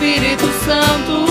Espírito Santo,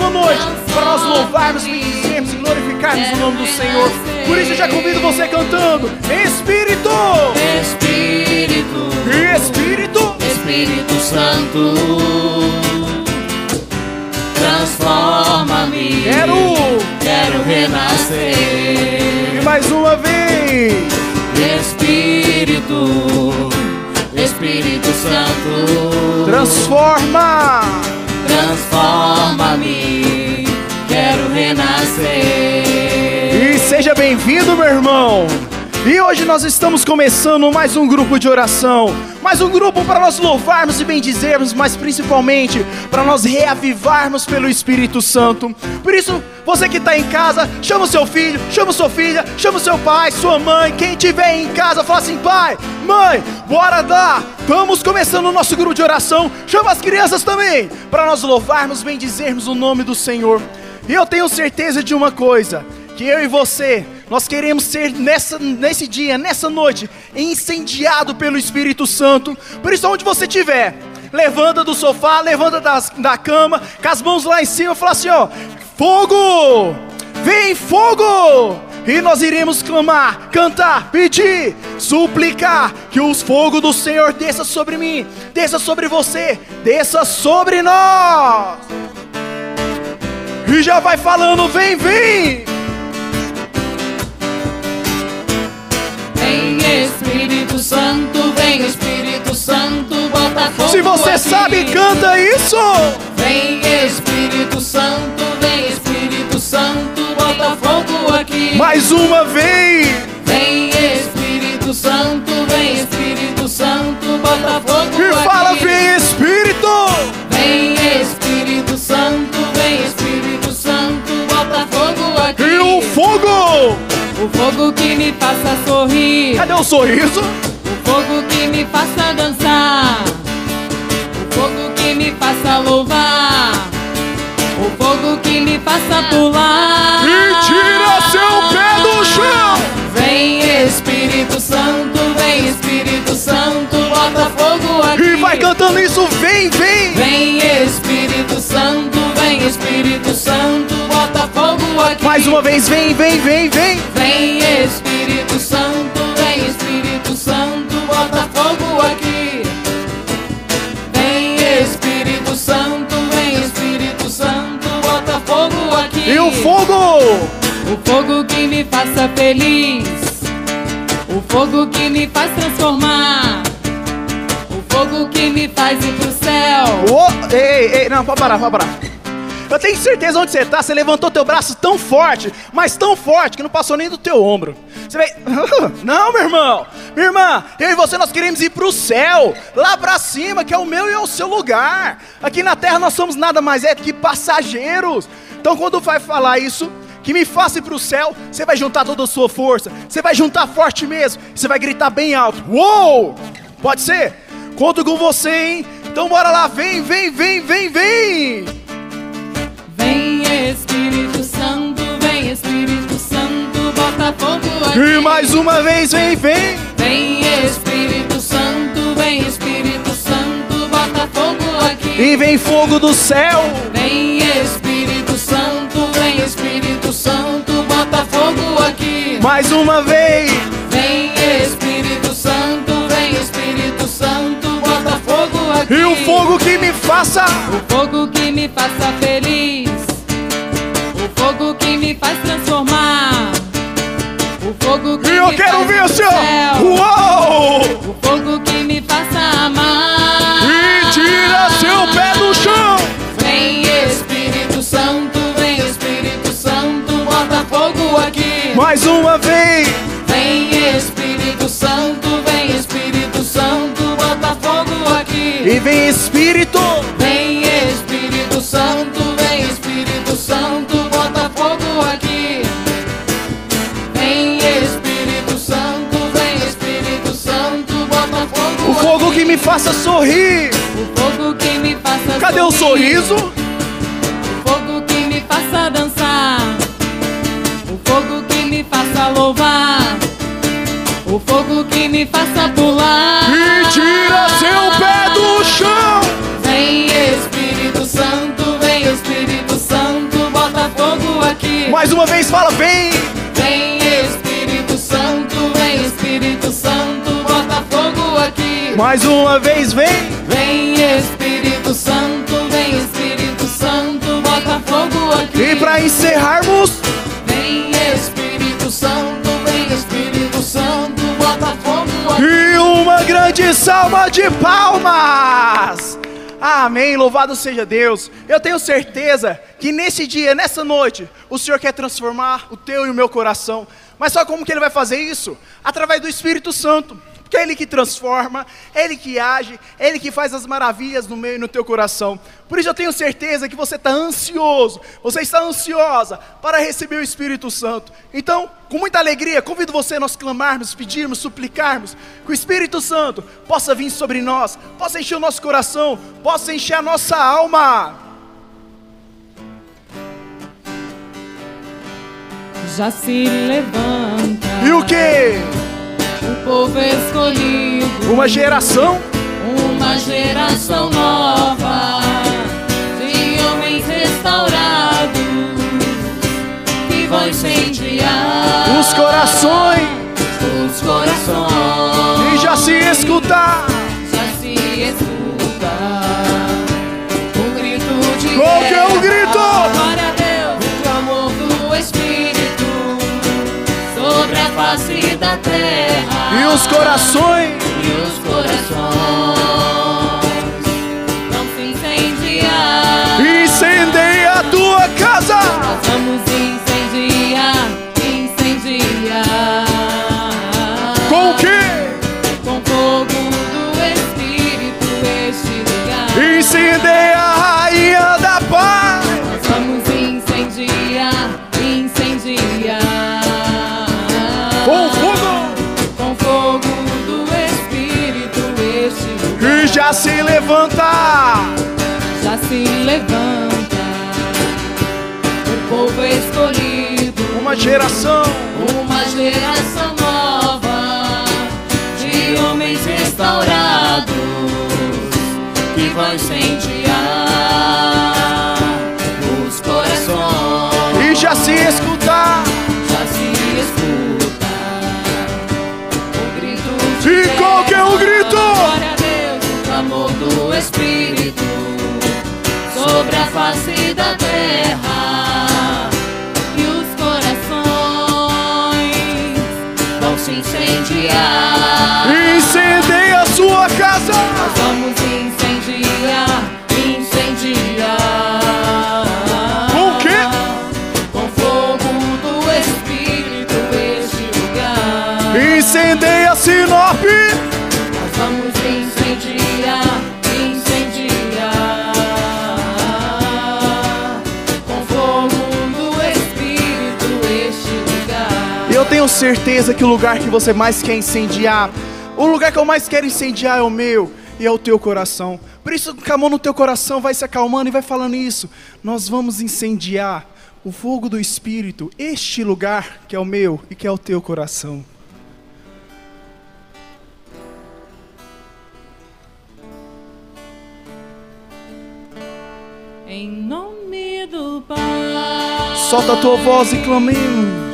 uma noite, para nós louvarmos, bendizermos e glorificarmos o nome do Senhor. Por isso eu já convido você cantando: Espírito, Espírito, Espírito, Espírito Santo, transforma-me. quero. quero renascer. E mais uma vez. Espírito, Espírito Santo, Transforma. Transforma-me. Quero renascer. E seja bem-vindo, meu irmão. E hoje nós estamos começando mais um grupo de oração, mais um grupo para nós louvarmos e bendizermos, mas principalmente para nós reavivarmos pelo Espírito Santo. Por isso, você que está em casa, chama o seu filho, chama sua filha, chama o seu pai, sua mãe, quem tiver em casa, fala assim: pai, mãe, bora dar. Estamos começando o nosso grupo de oração. Chama as crianças também, para nós louvarmos, bendizermos o nome do Senhor. E eu tenho certeza de uma coisa: que eu e você, nós queremos ser nessa, nesse dia, nessa noite, incendiado pelo Espírito Santo. Por isso, onde você estiver, levanta do sofá, levanta das, da cama, com as mãos lá em cima, fala assim: ó, fogo! Vem fogo! E nós iremos clamar, cantar, pedir, suplicar que os fogos do Senhor desça sobre mim, desça sobre você, desça sobre nós. E já vai falando, vem, vem! Espírito Santo, vem Espírito Santo, bota fogo Se você aqui. sabe, canta isso! Vem Espírito Santo, vem Espírito Santo, bota fogo aqui. Mais uma vez! Vem Espírito Santo, vem Espírito Santo, bota fogo E aqui. fala, vem Espírito! Vem Espírito Santo, vem Espírito Santo, bota fogo aqui. E o fogo! O fogo que me faça sorrir, Cadê o sorriso? o fogo que me faça dançar, o fogo que me faça louvar, o fogo que me faça pular. E tira seu pé do chão! Vem Espírito Santo, vem Espírito Santo, bota fogo aqui. E vai cantando isso, vem, vem! Vem Mais uma vez, vem, vem, vem, vem! Vem Espírito Santo, vem Espírito Santo, bota fogo aqui. Vem Espírito Santo, vem Espírito Santo, bota fogo aqui. E o fogo! O fogo que me faça feliz, o fogo que me faz transformar, o fogo que me faz ir pro céu. Ô, ei, ei, não, pode parar, pode parar. Eu tenho certeza onde você tá, você levantou teu braço tão forte, mas tão forte que não passou nem do teu ombro. Você vai. Não, meu irmão, minha irmã, eu e você nós queremos ir pro céu, lá pra cima, que é o meu e é o seu lugar. Aqui na terra nós somos nada mais é que passageiros. Então quando vai falar isso, que me faça ir pro céu, você vai juntar toda a sua força, você vai juntar forte mesmo, você vai gritar bem alto. Uou! Pode ser? Conto com você, hein? Então bora lá, vem, vem, vem, vem! Vem fogo aqui. E mais uma vez, vem, vem! Vem Espírito Santo, vem Espírito Santo, bota fogo aqui. E vem fogo do céu! Vem Espírito Santo, vem Espírito Santo, bota fogo aqui. Mais uma vez! Vem Espírito Santo, vem Espírito Santo, bota fogo aqui. E o fogo que me faça! O fogo que me faça feliz, o fogo que me faz transformar, fogo que E eu me quero ver ir assim, ó! céu. Uou! O fogo que me faça amar. E tira seu pé do chão! Vem Espírito Santo, vem Espírito Santo, bota fogo aqui. Mais uma vez! Vem Espírito Santo, vem Espírito Santo, bota fogo aqui. E vem Espírito! Vem Espírito Santo, vem Espírito Santo, me faça sorrir! O fogo que me faça Cadê o sorrir. sorriso? O fogo que me faça dançar. O fogo que me faça louvar. O fogo que me faça pular. E tira seu pé do chão. Vem Espírito Santo, vem Espírito Santo, bota fogo aqui. Mais uma vez fala. Vem Mais uma vez, vem. Vem Espírito Santo, vem Espírito Santo, bota fogo aqui. E para encerrarmos, Vem Espírito Santo, vem Espírito Santo, bota fogo aqui. e uma grande salva de palmas. Amém, louvado seja Deus. Eu tenho certeza que nesse dia, nessa noite, o Senhor quer transformar o teu e o meu coração. Mas só como que Ele vai fazer isso? Através do Espírito Santo. Porque é Ele que transforma, é Ele que age, é Ele que faz as maravilhas no meio e no teu coração. Por isso eu tenho certeza que você está ansioso, você está ansiosa para receber o Espírito Santo. Então, com muita alegria, convido você a nós clamarmos, pedirmos, suplicarmos que o Espírito Santo possa vir sobre nós, possa encher o nosso coração, possa encher a nossa alma. Já se levanta. E o que? O povo escolhido. Uma geração Uma geração nova de homens restaurados que vão incendiar os corações os corações. e já se escutar. Já se escuta um grito de Qual que é o grito? Glória a Deus, o clamor do Espírito sobre a face terra. E os corações E os corações vão se incendiar. incendeia a tua casa. Nós vamos já se levanta. já se levanta. O povo escolhido, Uma geração. Uma geração nova. De homens restaurados. Que vão incendiar incendiar. Incendeia a sua casa. Nós vamos incendiar, incendiar. Com o quê? Com fogo do Espírito este lugar. Incendeia Sinop. Certeza que o lugar que você mais quer incendiar, o lugar que eu mais quero incendiar é o meu e é o teu coração. Por isso, com a mão no teu coração, vai se acalmando e vai falando isso. Nós vamos incendiar o fogo do Espírito, este lugar que é o meu e que é o teu coração. Em nome do Pai. Solta a tua voz e clamemos.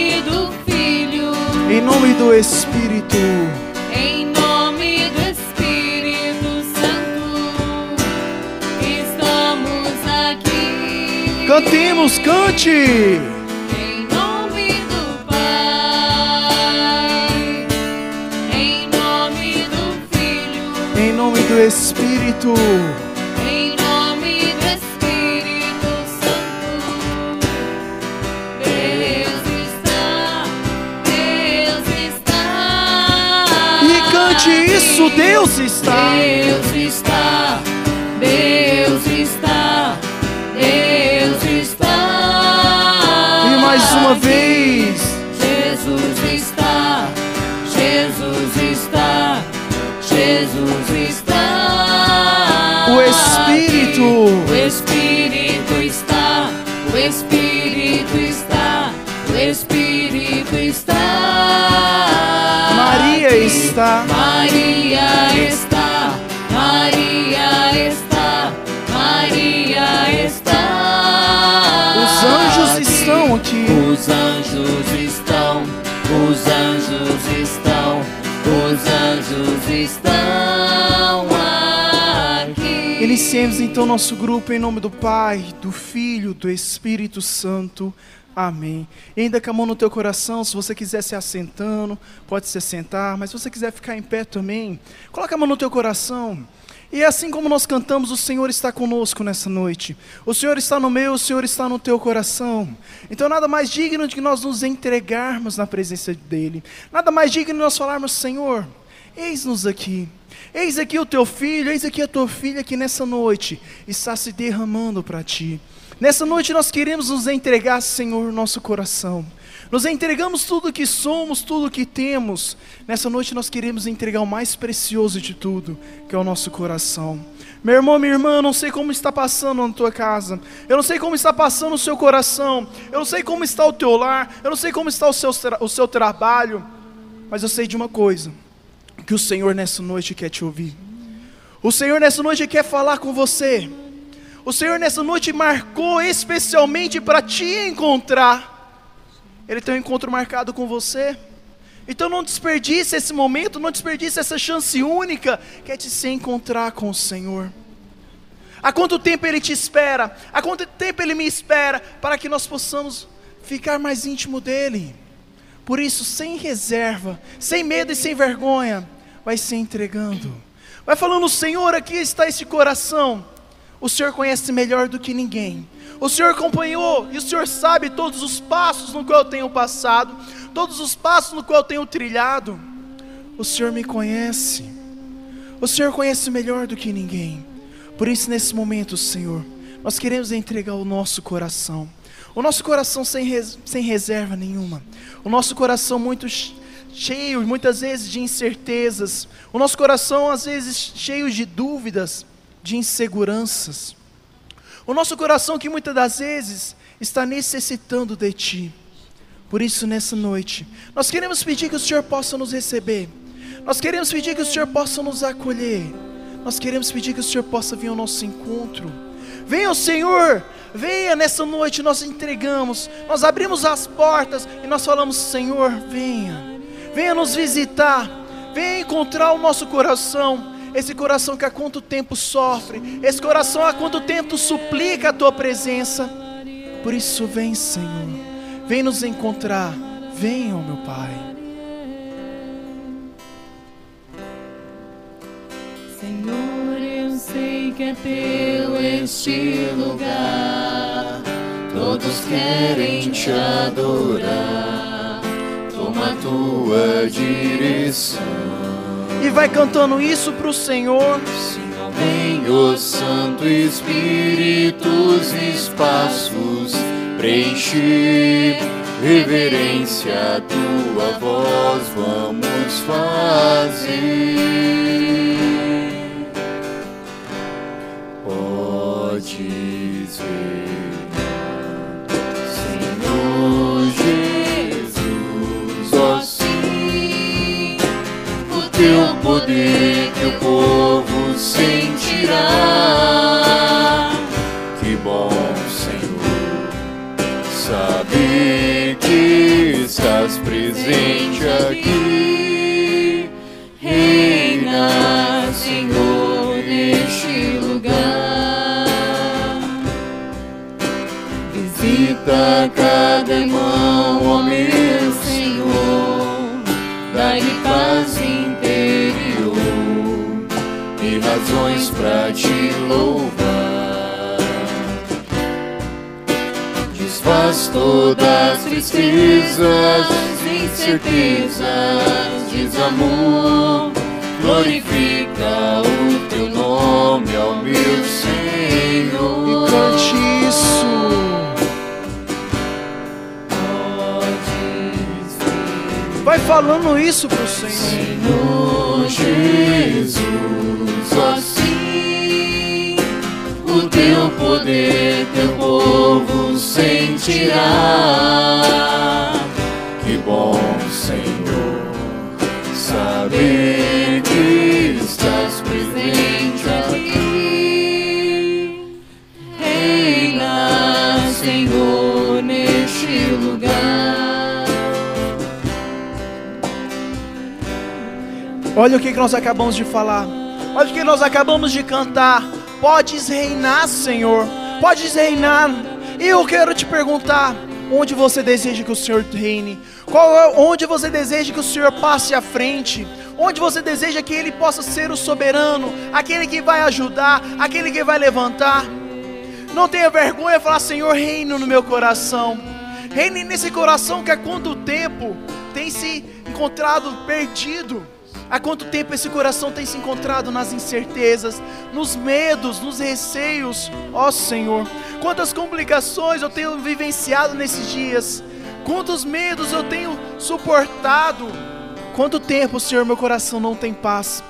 Em nome do Filho. Em nome do Espírito. Em nome do Espírito Santo. Estamos aqui. Cantemos, cante. Em nome do Pai. Isso, Deus está. Deus está, Deus está, Deus está. E mais uma vez. Jesus está, Jesus está, Jesus está. O Espírito. O Espírito está, o Espírito está, o Espírito está. Está. Maria está. Maria está. Maria está. Os anjos estão aqui. Os anjos estão, os anjos estão, os anjos estão aqui. Iniciemos então nosso grupo em nome do Pai, do Filho, do Espírito Santo. Amém. E ainda com a mão no teu coração, se você quiser se assentando, pode se assentar, mas se você quiser ficar em pé também, coloca a mão no teu coração. E assim como nós cantamos, o Senhor está conosco nessa noite. O Senhor está no meu, o Senhor está no teu coração. Então nada mais digno de que nós nos entregarmos na presença dEle. Nada mais digno de nós falarmos, Senhor, eis-nos aqui. Eis aqui o teu filho, eis aqui a tua filha que nessa noite está se derramando para ti. Nessa noite nós queremos nos entregar, Senhor, nosso coração. Nos entregamos tudo que somos, tudo que temos. Nessa noite nós queremos entregar o mais precioso de tudo, que é o nosso coração. Meu irmão, minha irmã, eu não sei como está passando na tua casa. Eu não sei como está passando o seu coração. Eu não sei como está o teu lar. Eu não sei como está o seu, o seu trabalho. Mas eu sei de uma coisa: que o Senhor nessa noite quer te ouvir. O Senhor nessa noite quer falar com você. O Senhor nessa noite marcou especialmente para te encontrar. Ele tem um encontro marcado com você. Então não desperdice esse momento, não desperdice essa chance única que é de se encontrar com o Senhor. Há quanto tempo Ele te espera? Há quanto tempo Ele me espera para que nós possamos ficar mais íntimo dEle? Por isso, sem reserva, sem medo e sem vergonha, vai se entregando. Vai falando, Senhor, aqui está esse coração. O Senhor conhece melhor do que ninguém. O Senhor acompanhou e o Senhor sabe todos os passos no qual eu tenho passado, todos os passos no qual eu tenho trilhado. O Senhor me conhece. O Senhor conhece melhor do que ninguém. Por isso, nesse momento, Senhor, nós queremos entregar o nosso coração. O nosso coração sem, res, sem reserva nenhuma. O nosso coração muito cheio, muitas vezes, de incertezas. O nosso coração, às vezes, cheio de dúvidas, de inseguranças. O nosso coração que muitas das vezes está necessitando de Ti. Por isso, nessa noite, nós queremos pedir que o Senhor possa nos receber. Nós queremos pedir que o Senhor possa nos acolher. Nós queremos pedir que o Senhor possa vir ao nosso encontro. Venha Senhor, venha nessa noite, nós entregamos, nós abrimos as portas e nós falamos: Senhor, venha, venha nos visitar, venha encontrar o nosso coração esse coração que há quanto tempo sofre, esse coração há quanto tempo suplica a tua presença. Por isso, vem, Senhor, vem nos encontrar, vem, ó meu Pai. Senhor, eu sei que é teu este lugar. Todos querem te adorar. Toma tua direção e vai cantando isso para o Senhor. Vem o Santo Espírito os espaços preencher, reverência a tua voz vamos fazer. Podes ver, poder que o povo sentirá. Que bom, Senhor, saber que estás presente aqui. Reina, Senhor, neste lugar. Visita cada irmão, ó para te louvar. Desfaz todas as tristezas, incertezas, desamor. Glorifica o teu nome ao meu Senhor. Vai falando isso para o Senhor. Senhor Jesus, assim o teu poder, teu povo sentirá. Olha o que nós acabamos de falar. Olha o que nós acabamos de cantar. Podes reinar, Senhor. Podes reinar. E eu quero te perguntar: onde você deseja que o Senhor reine? Qual é, onde você deseja que o Senhor passe à frente? Onde você deseja que Ele possa ser o soberano, aquele que vai ajudar, aquele que vai levantar? Não tenha vergonha de falar, Senhor, reino no meu coração. Reine nesse coração que há quanto tempo tem se encontrado perdido. Há quanto tempo esse coração tem se encontrado nas incertezas, nos medos, nos receios, ó Senhor. Quantas complicações eu tenho vivenciado nesses dias, quantos medos eu tenho suportado. Quanto tempo, Senhor, meu coração não tem paz.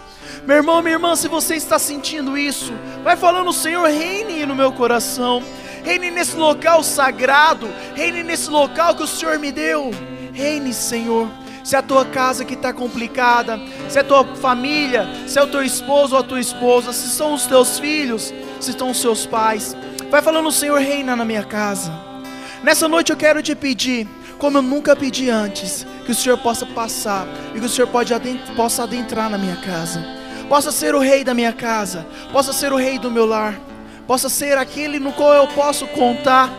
Meu irmão, minha irmã, se você está sentindo isso, vai falando, Senhor, reine no meu coração, reine nesse local sagrado, reine nesse local que o Senhor me deu. Reine, Senhor. Se a tua casa que está complicada, se é a tua família, se é o teu esposo ou a tua esposa, se são os teus filhos, se estão os seus pais, vai falando, Senhor, reina na minha casa. Nessa noite eu quero te pedir, como eu nunca pedi antes, que o Senhor possa passar e que o Senhor pode adentrar, possa adentrar na minha casa, possa ser o rei da minha casa, possa ser o rei do meu lar, possa ser aquele no qual eu posso contar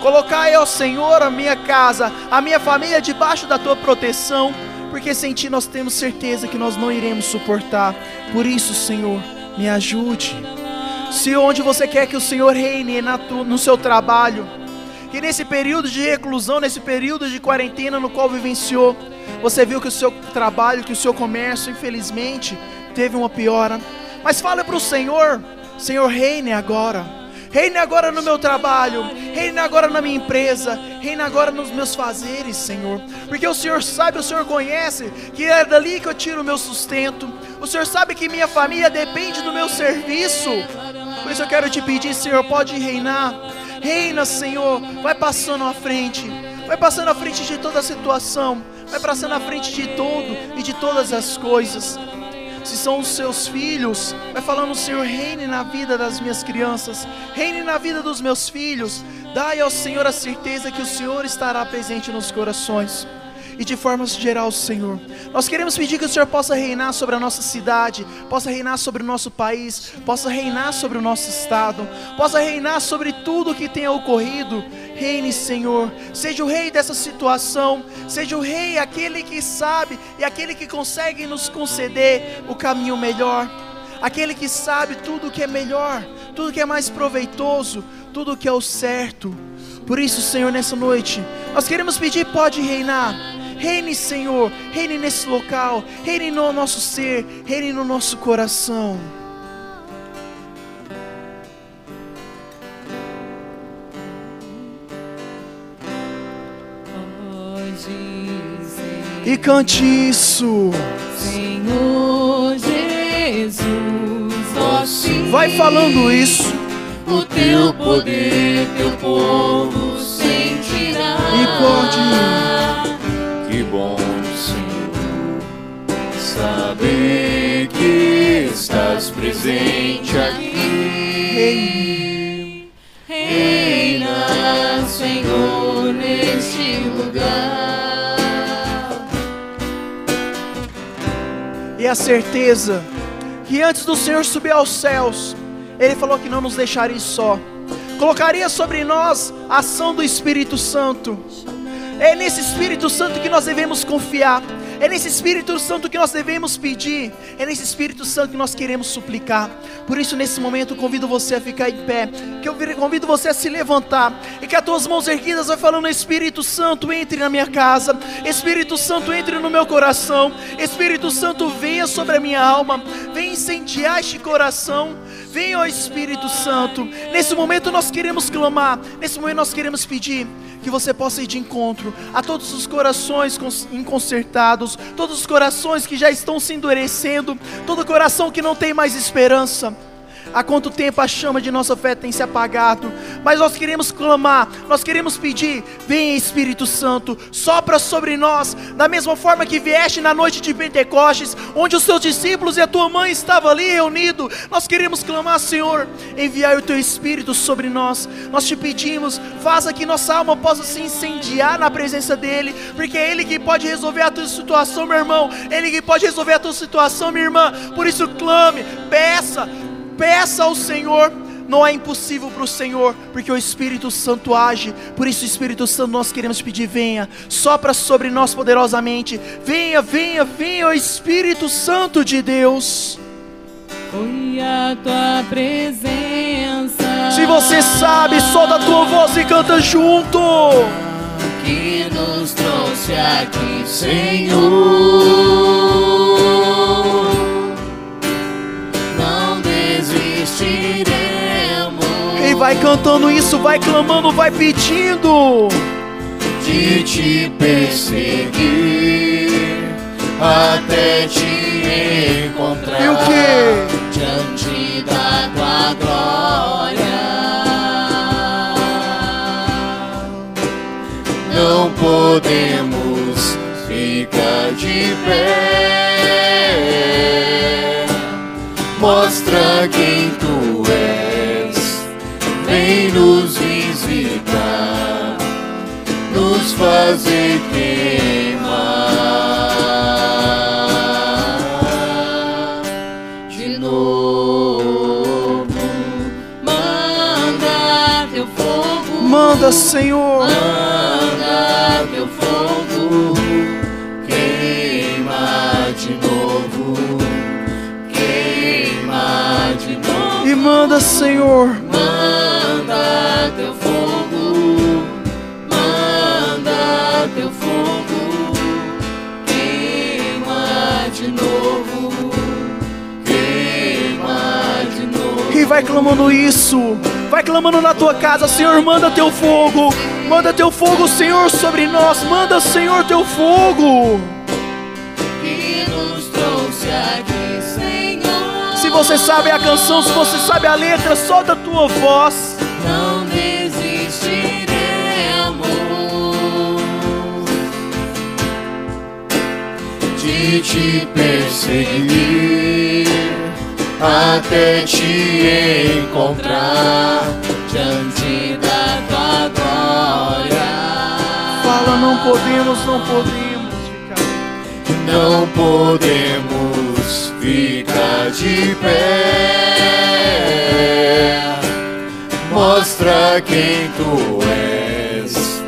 Colocar eu, Senhor, a minha casa, a minha família debaixo da tua proteção, porque sem ti nós temos certeza que nós não iremos suportar. Por isso, Senhor, me ajude. Se onde você quer que o Senhor reine no seu trabalho, que nesse período de reclusão, nesse período de quarentena no qual vivenciou, você viu que o seu trabalho, que o seu comércio, infelizmente, teve uma piora. Mas fale para o Senhor, Senhor, reine agora. Reine agora no meu trabalho, reine agora na minha empresa, reine agora nos meus fazeres, Senhor. Porque o Senhor sabe, o Senhor conhece que é dali que eu tiro o meu sustento. O Senhor sabe que minha família depende do meu serviço. Por isso eu quero te pedir, Senhor, pode reinar. Reina, Senhor, vai passando à frente. Vai passando à frente de toda a situação. Vai passando à frente de tudo e de todas as coisas se são os seus filhos, vai falando, Senhor, reine na vida das minhas crianças, reine na vida dos meus filhos. Dai ao Senhor a certeza que o Senhor estará presente nos corações e de forma geral, Senhor. Nós queremos pedir que o Senhor possa reinar sobre a nossa cidade, possa reinar sobre o nosso país, possa reinar sobre o nosso estado, possa reinar sobre tudo o que tenha ocorrido. Reine, Senhor, seja o rei dessa situação, seja o rei aquele que sabe e aquele que consegue nos conceder o caminho melhor, aquele que sabe tudo o que é melhor, tudo que é mais proveitoso, tudo que é o certo. Por isso, Senhor, nessa noite, nós queremos pedir, pode reinar. Reine, Senhor, reine nesse local, reine no nosso ser, reine no nosso coração. E cante isso, Senhor Jesus, vai falando isso. O teu poder, teu povo sentirá. E pode bom, Senhor, saber que estás presente aqui. Reina, Senhor, neste lugar. E a certeza que antes do Senhor subir aos céus, Ele falou que não nos deixaria só, colocaria sobre nós a ação do Espírito Santo é nesse Espírito Santo que nós devemos confiar. É nesse Espírito Santo que nós devemos pedir. É nesse Espírito Santo que nós queremos suplicar. Por isso, nesse momento, convido você a ficar em pé. Que eu convido você a se levantar. E que as tuas mãos erguidas vai falando: Espírito Santo, entre na minha casa. Espírito Santo, entre no meu coração. Espírito Santo, venha sobre a minha alma. Venha incendiar este coração. Venha, ó Espírito Santo. Nesse momento nós queremos clamar. Nesse momento nós queremos pedir que você possa ir de encontro a todos os corações inconsertados, todos os corações que já estão se endurecendo, todo coração que não tem mais esperança. Há quanto tempo a chama de nossa fé tem se apagado, mas nós queremos clamar, nós queremos pedir: vem Espírito Santo, sopra sobre nós, da mesma forma que vieste na noite de Pentecostes, onde os seus discípulos e a tua mãe estavam ali reunidos. Nós queremos clamar, Senhor, enviai o teu Espírito sobre nós. Nós te pedimos, faça que nossa alma possa se incendiar na presença dEle, porque é Ele que pode resolver a tua situação, meu irmão, Ele que pode resolver a tua situação, minha irmã. Por isso, clame, peça, peça ao Senhor. Não é impossível para o Senhor, porque o Espírito Santo age. Por isso, Espírito Santo, nós queremos pedir: venha, sopra sobre nós poderosamente. Venha, venha, venha, o Espírito Santo de Deus. Foi a tua presença. Se você sabe, solta a tua voz e canta junto. Que nos trouxe aqui, Senhor. Vai cantando isso, vai clamando, vai pedindo. De te perseguir até te encontrar. E o que? Diante da tua glória. Não podemos ficar de pé. Mostra quem tu fazer queimar de novo. Manda teu fogo. Manda, Senhor. Manda teu fogo, queima de novo, queima de novo, E manda, Senhor. manda teu fogo, vai clamando isso. Vai clamando na tua casa, Senhor, manda teu fogo. Manda teu fogo, Senhor, sobre nós. Manda, Senhor, teu fogo. que nos trouxe aqui, Senhor. Se você sabe a canção, se você sabe a letra, solta a tua voz. não desistiremos de te perseguir até te encontrar diante da tua glória. Fala, não podemos, não podemos ficar. Não podemos ficar de pé. Mostra quem tu és.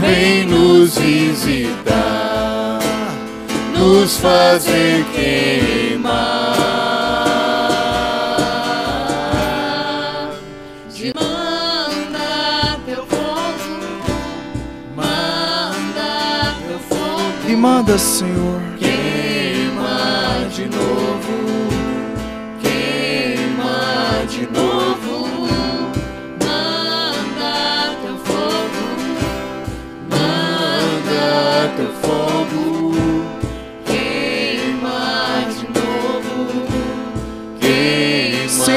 Vem nos visitar, nos fazer queimar. Manda, Senhor.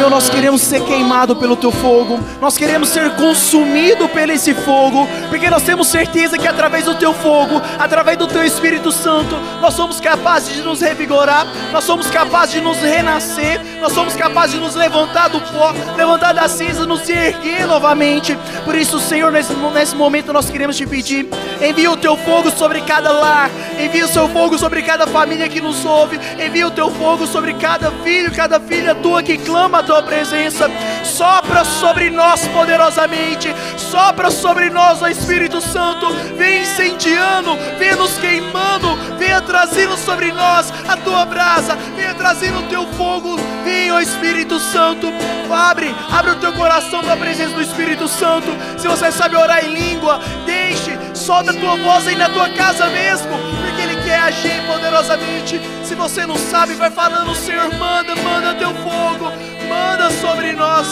Senhor, nós queremos ser queimado pelo teu fogo. Nós queremos ser consumido pelo esse fogo, porque nós temos certeza que através do teu fogo, através do teu Espírito Santo, nós somos capazes de nos revigorar, nós somos capazes de nos renascer, nós somos capazes de nos levantar do pó, levantar da cinza, nos erguer novamente. Por isso, Senhor, nesse, nesse momento nós queremos te pedir: envia o teu fogo sobre cada lar, envia o seu fogo sobre cada família que nos ouve, envia o teu fogo sobre cada filho, cada filha tua que clama a tua presença. Sopra sobre nós poderosamente, sopra sobre nós, ó Espírito Santo, vem incendiando, vem nos queimando, venha trazendo sobre nós a tua brasa, venha trazendo o teu fogo, vem, ó Espírito Santo, abre, abre o teu coração na presença do Espírito Santo. Se você sabe orar em língua, deixe, solta a tua voz aí na tua casa mesmo, porque Ele quer agir poderosamente. Se você não sabe, vai falando, Senhor, manda, manda teu fogo, manda sobre nós.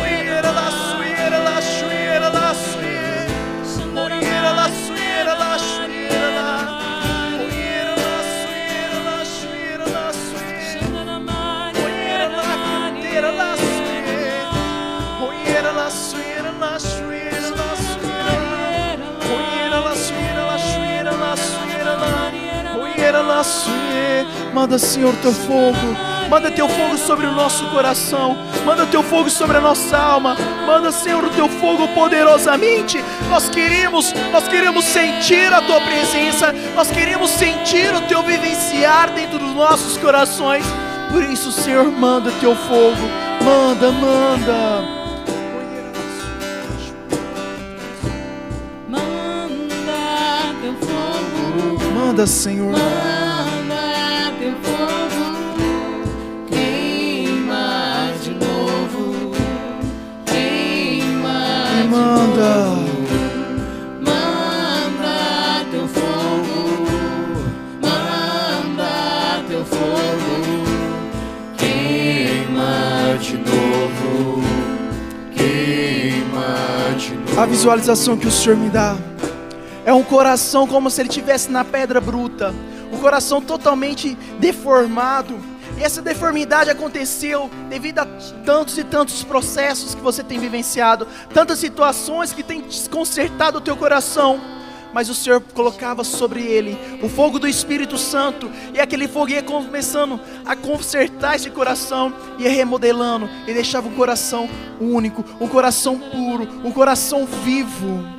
Oiera Manda, Senhor, teu fogo. Manda teu fogo sobre o nosso coração. Manda teu fogo sobre a nossa alma. Manda, Senhor, o teu fogo poderosamente. Nós queremos, nós queremos sentir a tua presença. Nós queremos sentir o teu vivenciar dentro dos nossos corações. Por isso, Senhor, manda teu fogo. Manda, manda. Manda, Senhor. A visualização que o Senhor me dá é um coração como se ele tivesse na pedra bruta, um coração totalmente deformado. E essa deformidade aconteceu devido a tantos e tantos processos que você tem vivenciado, tantas situações que têm desconcertado o teu coração. Mas o Senhor colocava sobre ele o fogo do Espírito Santo, e aquele fogo ia começando a consertar esse coração, ia remodelando, e deixava um coração único, um coração puro, um coração vivo.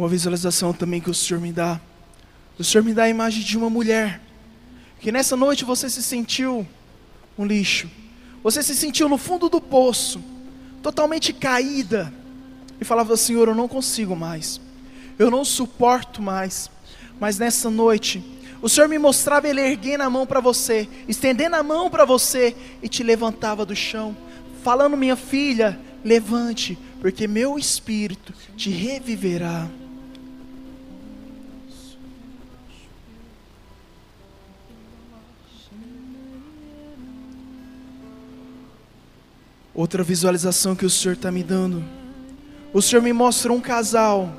Uma visualização também que o Senhor me dá. O Senhor me dá a imagem de uma mulher. Que nessa noite você se sentiu um lixo. Você se sentiu no fundo do poço, totalmente caída. E falava, Senhor, eu não consigo mais. Eu não suporto mais. Mas nessa noite, o Senhor me mostrava ele erguendo a mão para você, estendendo a mão para você e te levantava do chão, falando, minha filha, levante, porque meu espírito te reviverá. Outra visualização que o Senhor está me dando. O Senhor me mostra um casal,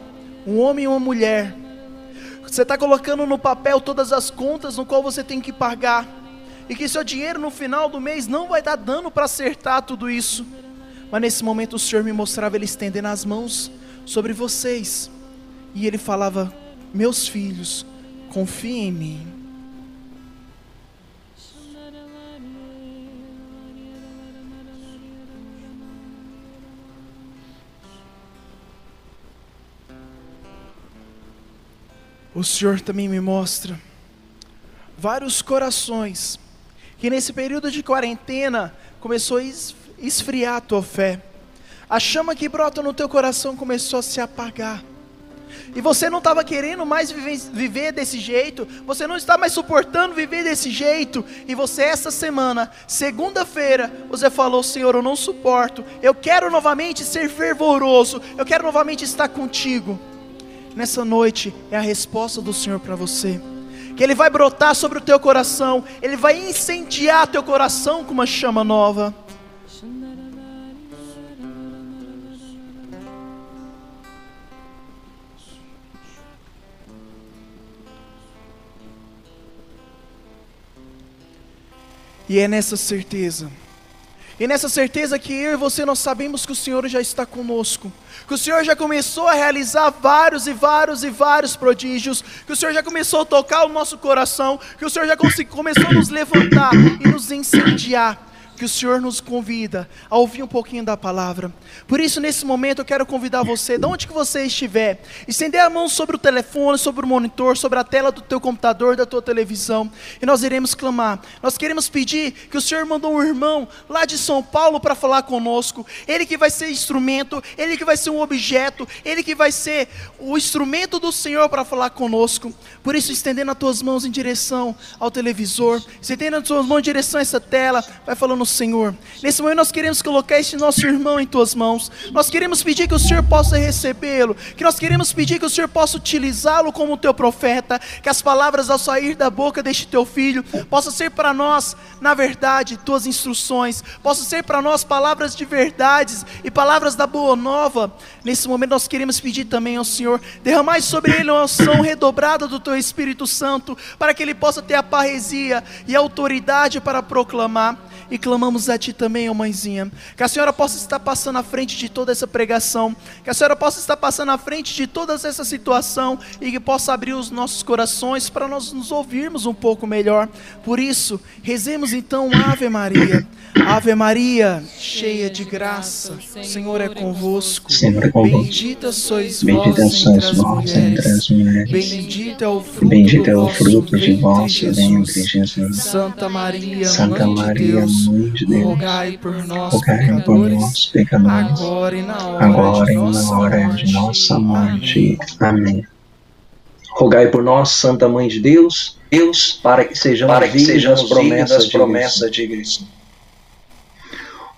um homem e uma mulher. Você está colocando no papel todas as contas no qual você tem que pagar. E que seu dinheiro no final do mês não vai dar dano para acertar tudo isso. Mas nesse momento o Senhor me mostrava ele estendendo as mãos sobre vocês. E ele falava: Meus filhos, confiem em mim. O Senhor também me mostra vários corações que nesse período de quarentena começou a es- esfriar a tua fé. A chama que brota no teu coração começou a se apagar. E você não estava querendo mais viver, viver desse jeito, você não está mais suportando viver desse jeito, e você, essa semana, segunda-feira, você falou: Senhor, eu não suporto, eu quero novamente ser fervoroso, eu quero novamente estar contigo. Nessa noite é a resposta do Senhor para você. Que Ele vai brotar sobre o teu coração, Ele vai incendiar teu coração com uma chama nova. E é nessa certeza, e nessa certeza que eu e você nós sabemos que o Senhor já está conosco, que o Senhor já começou a realizar vários e vários e vários prodígios, que o Senhor já começou a tocar o nosso coração, que o Senhor já começou a nos levantar e nos incendiar que o Senhor nos convida a ouvir um pouquinho da palavra. Por isso, nesse momento, eu quero convidar você, de onde que você estiver, estender a mão sobre o telefone, sobre o monitor, sobre a tela do teu computador, da tua televisão, e nós iremos clamar. Nós queremos pedir que o Senhor mandou um irmão lá de São Paulo para falar conosco. Ele que vai ser instrumento, ele que vai ser um objeto, ele que vai ser o instrumento do Senhor para falar conosco. Por isso, estendendo as tuas mãos em direção ao televisor, estendendo as tuas mãos em direção a essa tela, vai falando: Senhor. Nesse momento nós queremos colocar este nosso irmão em tuas mãos. Nós queremos pedir que o Senhor possa recebê-lo, que nós queremos pedir que o Senhor possa utilizá-lo como teu profeta, que as palavras ao sair da boca deste teu filho possam ser para nós, na verdade, tuas instruções, possam ser para nós palavras de verdades e palavras da boa nova. Nesse momento nós queremos pedir também ao Senhor, derramar sobre ele uma unção redobrada do teu Espírito Santo, para que ele possa ter a parresia e a autoridade para proclamar e clamamos a Ti também, ó mãezinha. Que a Senhora possa estar passando à frente de toda essa pregação, que a Senhora possa estar passando à frente de toda essa situação e que possa abrir os nossos corações para nós nos ouvirmos um pouco melhor. Por isso, rezemos então Ave Maria. Ave Maria, cheia de graça, o Senhor é convosco. Bendita sois vós entre as mulheres. Bendito é o fruto, Bendito é o fruto de vosso ventre, Jesus. Santa Maria, Santa Maria, Mãe de Deus, rogai por nós, rogai por pecadores, nós, pecadores, agora e na hora, agora de, e nossa na hora morte. de nossa morte. Amém. Rogai por nós, Santa Mãe de Deus, Deus, para que sejamos para que sejamos promessas das de promessas de Cristo.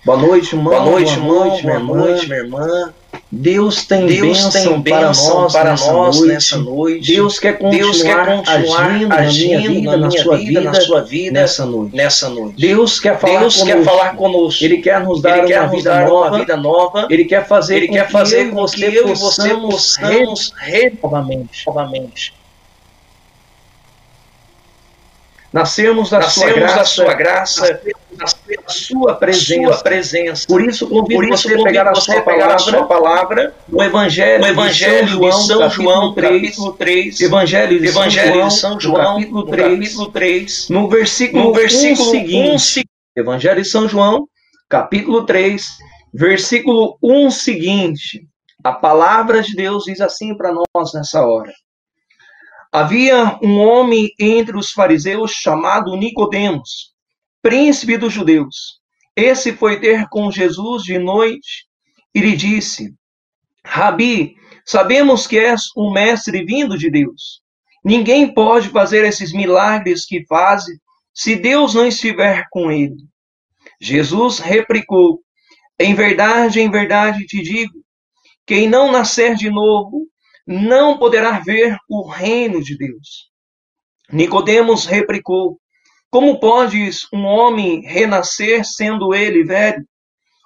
Boa noite, irmão. Boa noite, boa irmão. noite, minha Boa irmã. noite, minha irmã. Deus tem Deus bênção tem para bênção nós, para nessa, nós noite. nessa noite. Deus quer continuar, Deus quer continuar agindo, na agindo minha vida, na na minha sua vida, vida, na sua vida, nessa noite. nessa noite. Deus quer falar Deus conosco. quer falar conosco. Ele quer nos dar Ele uma quer nos vida dar nova. uma vida nova. Ele quer fazer Ele com quer que fazer com você que eu e você possamos re- novamente. novamente Nascermos da sua nascermos graça, da sua graça, da sua presença. sua presença. Por isso convido Por isso, você a convido pegar a sua a a palavra, sua palavra no Evangelho, no Evangelho de São João, de São capítulo João, 3, capítulo 3, Evangelho de Evangelho de São São João, João, no capítulo no 3, capítulo 3, no versículo, no 1 versículo 1 seguinte. Evangelho de São João, capítulo 3, versículo 1 seguinte. A palavra de Deus diz assim para nós nessa hora. Havia um homem entre os fariseus chamado Nicodemos, príncipe dos judeus. Esse foi ter com Jesus de noite e lhe disse: Rabi, sabemos que és um mestre vindo de Deus. Ninguém pode fazer esses milagres que faz se Deus não estiver com ele. Jesus replicou: Em verdade, em verdade te digo, quem não nascer de novo não poderá ver o reino de Deus. Nicodemos replicou: Como podes um homem renascer sendo ele velho?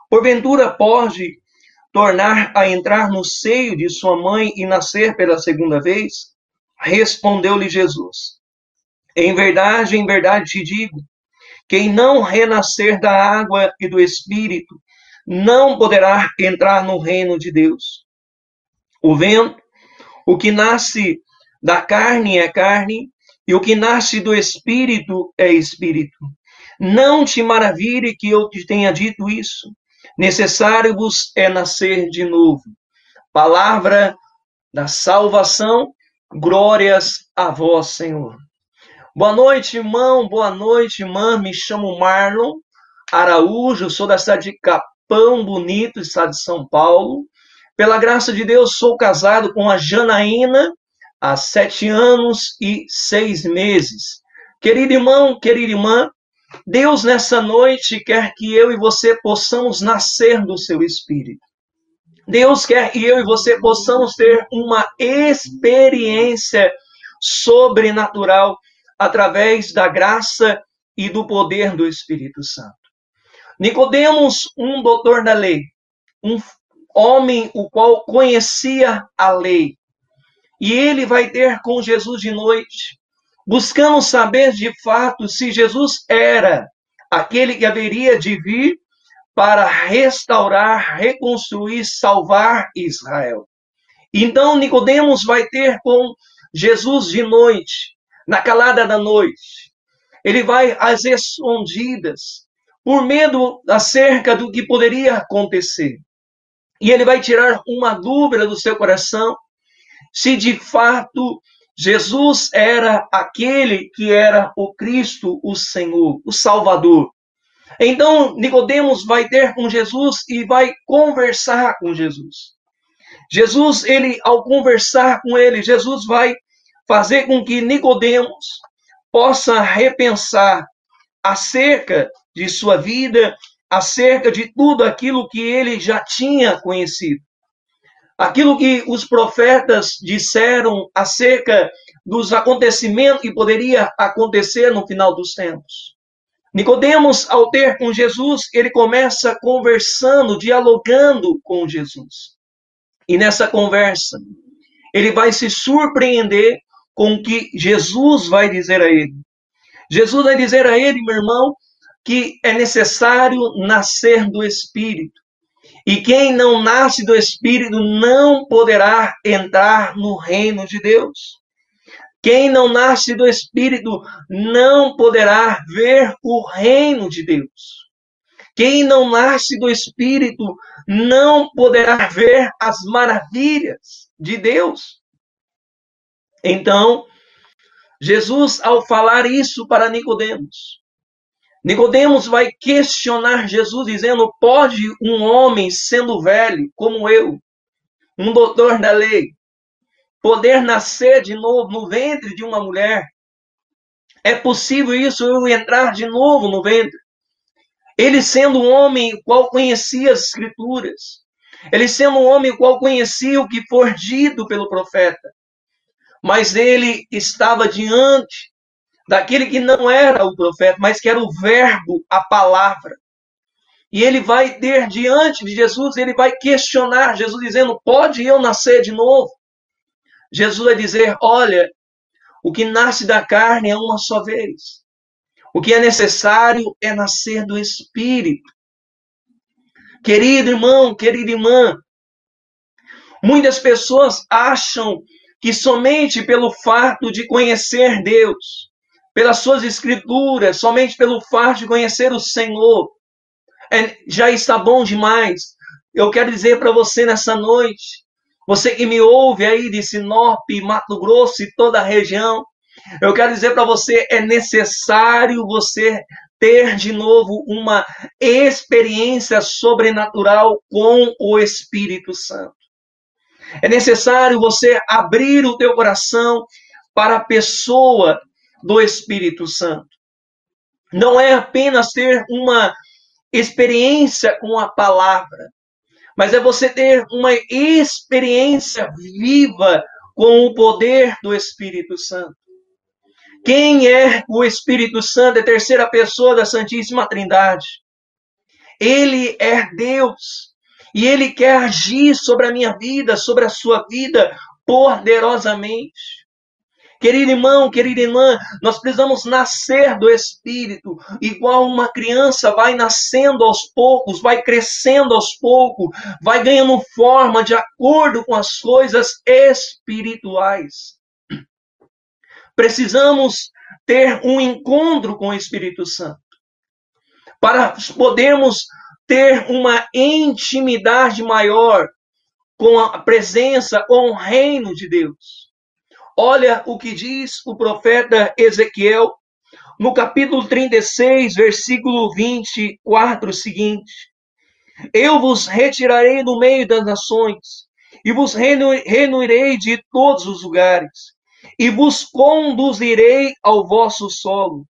Porventura pode tornar a entrar no seio de sua mãe e nascer pela segunda vez? Respondeu-lhe Jesus: Em verdade, em verdade te digo, quem não renascer da água e do espírito não poderá entrar no reino de Deus. O vento, o que nasce da carne é carne, e o que nasce do espírito é espírito. Não te maravilhe que eu te tenha dito isso. Necessário-vos é nascer de novo. Palavra da salvação, glórias a vós, Senhor. Boa noite, irmão, boa noite, irmã. Me chamo Marlon Araújo, sou da cidade de Capão Bonito, estado de São Paulo. Pela graça de Deus, sou casado com a Janaína há sete anos e seis meses. Querido irmão, querida irmã, Deus nessa noite quer que eu e você possamos nascer do seu espírito. Deus quer que eu e você possamos ter uma experiência sobrenatural através da graça e do poder do Espírito Santo. Nicodemos, um doutor da lei, um homem o qual conhecia a lei, e ele vai ter com Jesus de noite, buscando saber de fato se Jesus era aquele que haveria de vir para restaurar, reconstruir, salvar Israel. Então Nicodemos vai ter com Jesus de noite, na calada da noite. Ele vai às escondidas, por medo acerca do que poderia acontecer. E ele vai tirar uma dúvida do seu coração se de fato Jesus era aquele que era o Cristo, o Senhor, o Salvador. Então Nicodemos vai ter com Jesus e vai conversar com Jesus. Jesus, ele ao conversar com ele, Jesus vai fazer com que Nicodemos possa repensar acerca de sua vida acerca de tudo aquilo que ele já tinha conhecido. Aquilo que os profetas disseram acerca dos acontecimentos que poderia acontecer no final dos tempos. Nicodemos, ao ter com Jesus, ele começa conversando, dialogando com Jesus. E nessa conversa, ele vai se surpreender com o que Jesus vai dizer a ele. Jesus vai dizer a ele, meu irmão, que é necessário nascer do Espírito. E quem não nasce do Espírito não poderá entrar no reino de Deus. Quem não nasce do Espírito não poderá ver o reino de Deus. Quem não nasce do Espírito não poderá ver as maravilhas de Deus. Então, Jesus, ao falar isso para Nicodemos, Nicodemos vai questionar Jesus, dizendo: pode um homem, sendo velho como eu, um doutor da lei, poder nascer de novo no ventre de uma mulher? É possível isso, eu entrar de novo no ventre? Ele sendo um homem qual conhecia as escrituras, ele sendo um homem qual conhecia o que foi dito pelo profeta, mas ele estava diante daquele que não era o profeta, mas que era o verbo, a palavra. E ele vai ter diante de Jesus, ele vai questionar Jesus dizendo: "Pode eu nascer de novo?" Jesus vai dizer: "Olha, o que nasce da carne é uma só vez. O que é necessário é nascer do espírito." Querido irmão, querida irmã, muitas pessoas acham que somente pelo fato de conhecer Deus, pelas suas escrituras, somente pelo fato de conhecer o Senhor, é, já está bom demais. Eu quero dizer para você nessa noite, você que me ouve aí de Sinop, Mato Grosso e toda a região, eu quero dizer para você, é necessário você ter de novo uma experiência sobrenatural com o Espírito Santo. É necessário você abrir o teu coração para a pessoa do Espírito Santo. Não é apenas ter uma experiência com a palavra, mas é você ter uma experiência viva com o poder do Espírito Santo. Quem é o Espírito Santo, é a terceira pessoa da Santíssima Trindade. Ele é Deus. E ele quer agir sobre a minha vida, sobre a sua vida, poderosamente. Querido irmão, querida irmã, nós precisamos nascer do Espírito, igual uma criança vai nascendo aos poucos, vai crescendo aos poucos, vai ganhando forma de acordo com as coisas espirituais. Precisamos ter um encontro com o Espírito Santo para podermos ter uma intimidade maior com a presença, com o reino de Deus. Olha o que diz o profeta Ezequiel no capítulo 36, versículo 24, seguinte: Eu vos retirarei do meio das nações, e vos reunirei de todos os lugares, e vos conduzirei ao vosso solo.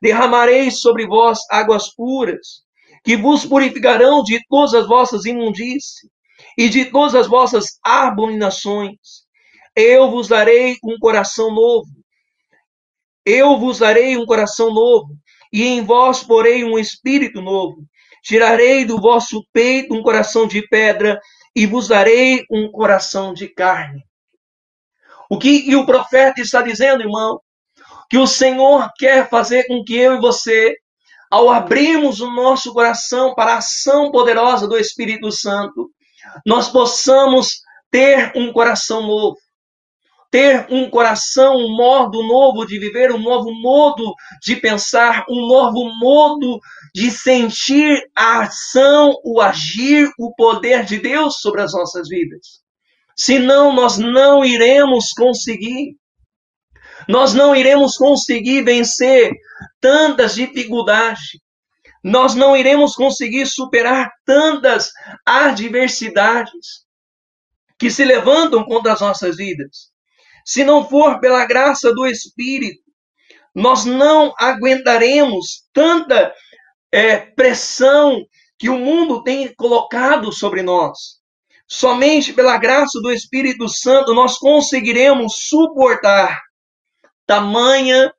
Derramarei sobre vós águas puras, que vos purificarão de todas as vossas imundícias e de todas as vossas abominações eu vos darei um coração novo. Eu vos darei um coração novo, e em vós porei um espírito novo. Tirarei do vosso peito um coração de pedra, e vos darei um coração de carne. O que o profeta está dizendo, irmão? Que o Senhor quer fazer com que eu e você, ao abrirmos o nosso coração para a ação poderosa do Espírito Santo, nós possamos ter um coração novo ter um coração, um modo novo de viver, um novo modo de pensar, um novo modo de sentir a ação, o agir, o poder de Deus sobre as nossas vidas. Senão, nós não iremos conseguir. Nós não iremos conseguir vencer tantas dificuldades. Nós não iremos conseguir superar tantas adversidades que se levantam contra as nossas vidas. Se não for pela graça do Espírito, nós não aguentaremos tanta é, pressão que o mundo tem colocado sobre nós. Somente pela graça do Espírito Santo nós conseguiremos suportar tamanha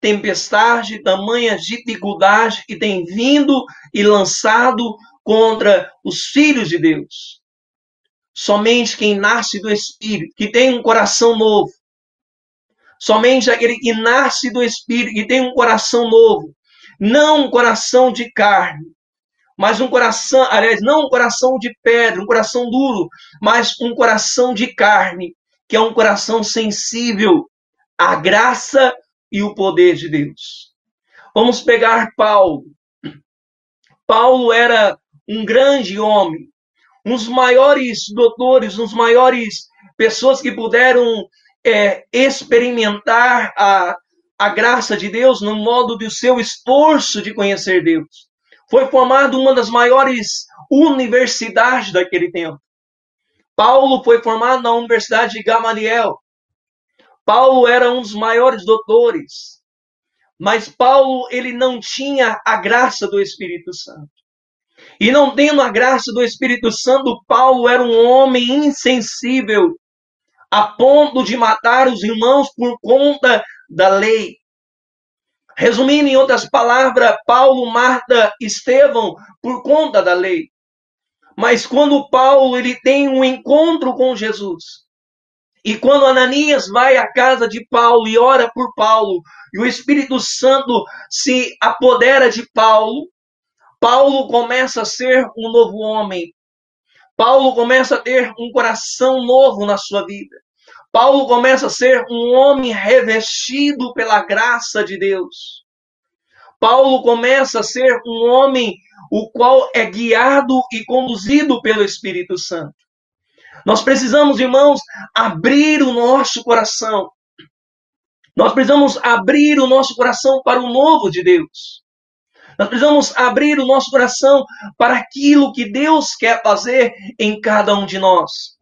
tempestade, tamanha dificuldade que tem vindo e lançado contra os filhos de Deus. Somente quem nasce do Espírito, que tem um coração novo, somente aquele que nasce do Espírito, que tem um coração novo, não um coração de carne, mas um coração, aliás, não um coração de pedra, um coração duro, mas um coração de carne, que é um coração sensível à graça e o poder de Deus. Vamos pegar Paulo. Paulo era um grande homem, dos maiores doutores, dos maiores pessoas que puderam é, experimentar a, a graça de Deus no modo do seu esforço de conhecer Deus. Foi formado uma das maiores universidades daquele tempo. Paulo foi formado na Universidade de Gamaliel. Paulo era um dos maiores doutores. Mas Paulo, ele não tinha a graça do Espírito Santo. E não tendo a graça do Espírito Santo, Paulo era um homem insensível, a ponto de matar os irmãos por conta da lei. Resumindo em outras palavras, Paulo mata Estevão por conta da lei. Mas quando Paulo ele tem um encontro com Jesus, e quando Ananias vai à casa de Paulo e ora por Paulo, e o Espírito Santo se apodera de Paulo, Paulo começa a ser um novo homem. Paulo começa a ter um coração novo na sua vida. Paulo começa a ser um homem revestido pela graça de Deus. Paulo começa a ser um homem o qual é guiado e conduzido pelo Espírito Santo. Nós precisamos, irmãos, abrir o nosso coração. Nós precisamos abrir o nosso coração para o novo de Deus. Nós precisamos abrir o nosso coração para aquilo que Deus quer fazer em cada um de nós.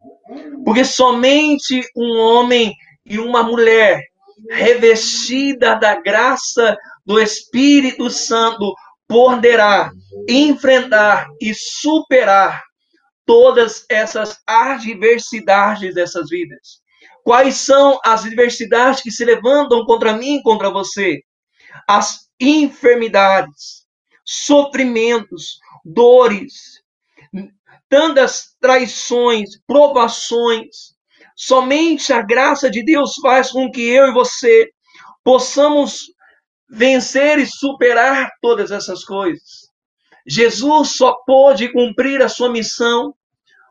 Porque somente um homem e uma mulher revestida da graça do Espírito Santo poderá enfrentar e superar todas essas adversidades dessas vidas. Quais são as adversidades que se levantam contra mim contra você? As enfermidades, sofrimentos, dores, tantas traições, provações. Somente a graça de Deus faz com que eu e você possamos vencer e superar todas essas coisas. Jesus só pôde cumprir a sua missão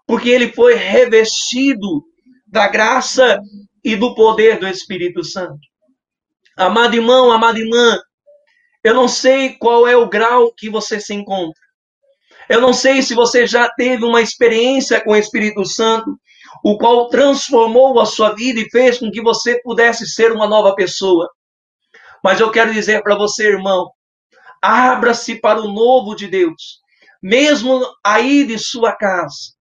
porque ele foi revestido da graça e do poder do Espírito Santo. Amado irmão, amada irmã, eu não sei qual é o grau que você se encontra. Eu não sei se você já teve uma experiência com o Espírito Santo, o qual transformou a sua vida e fez com que você pudesse ser uma nova pessoa. Mas eu quero dizer para você, irmão, abra-se para o novo de Deus, mesmo aí de sua casa,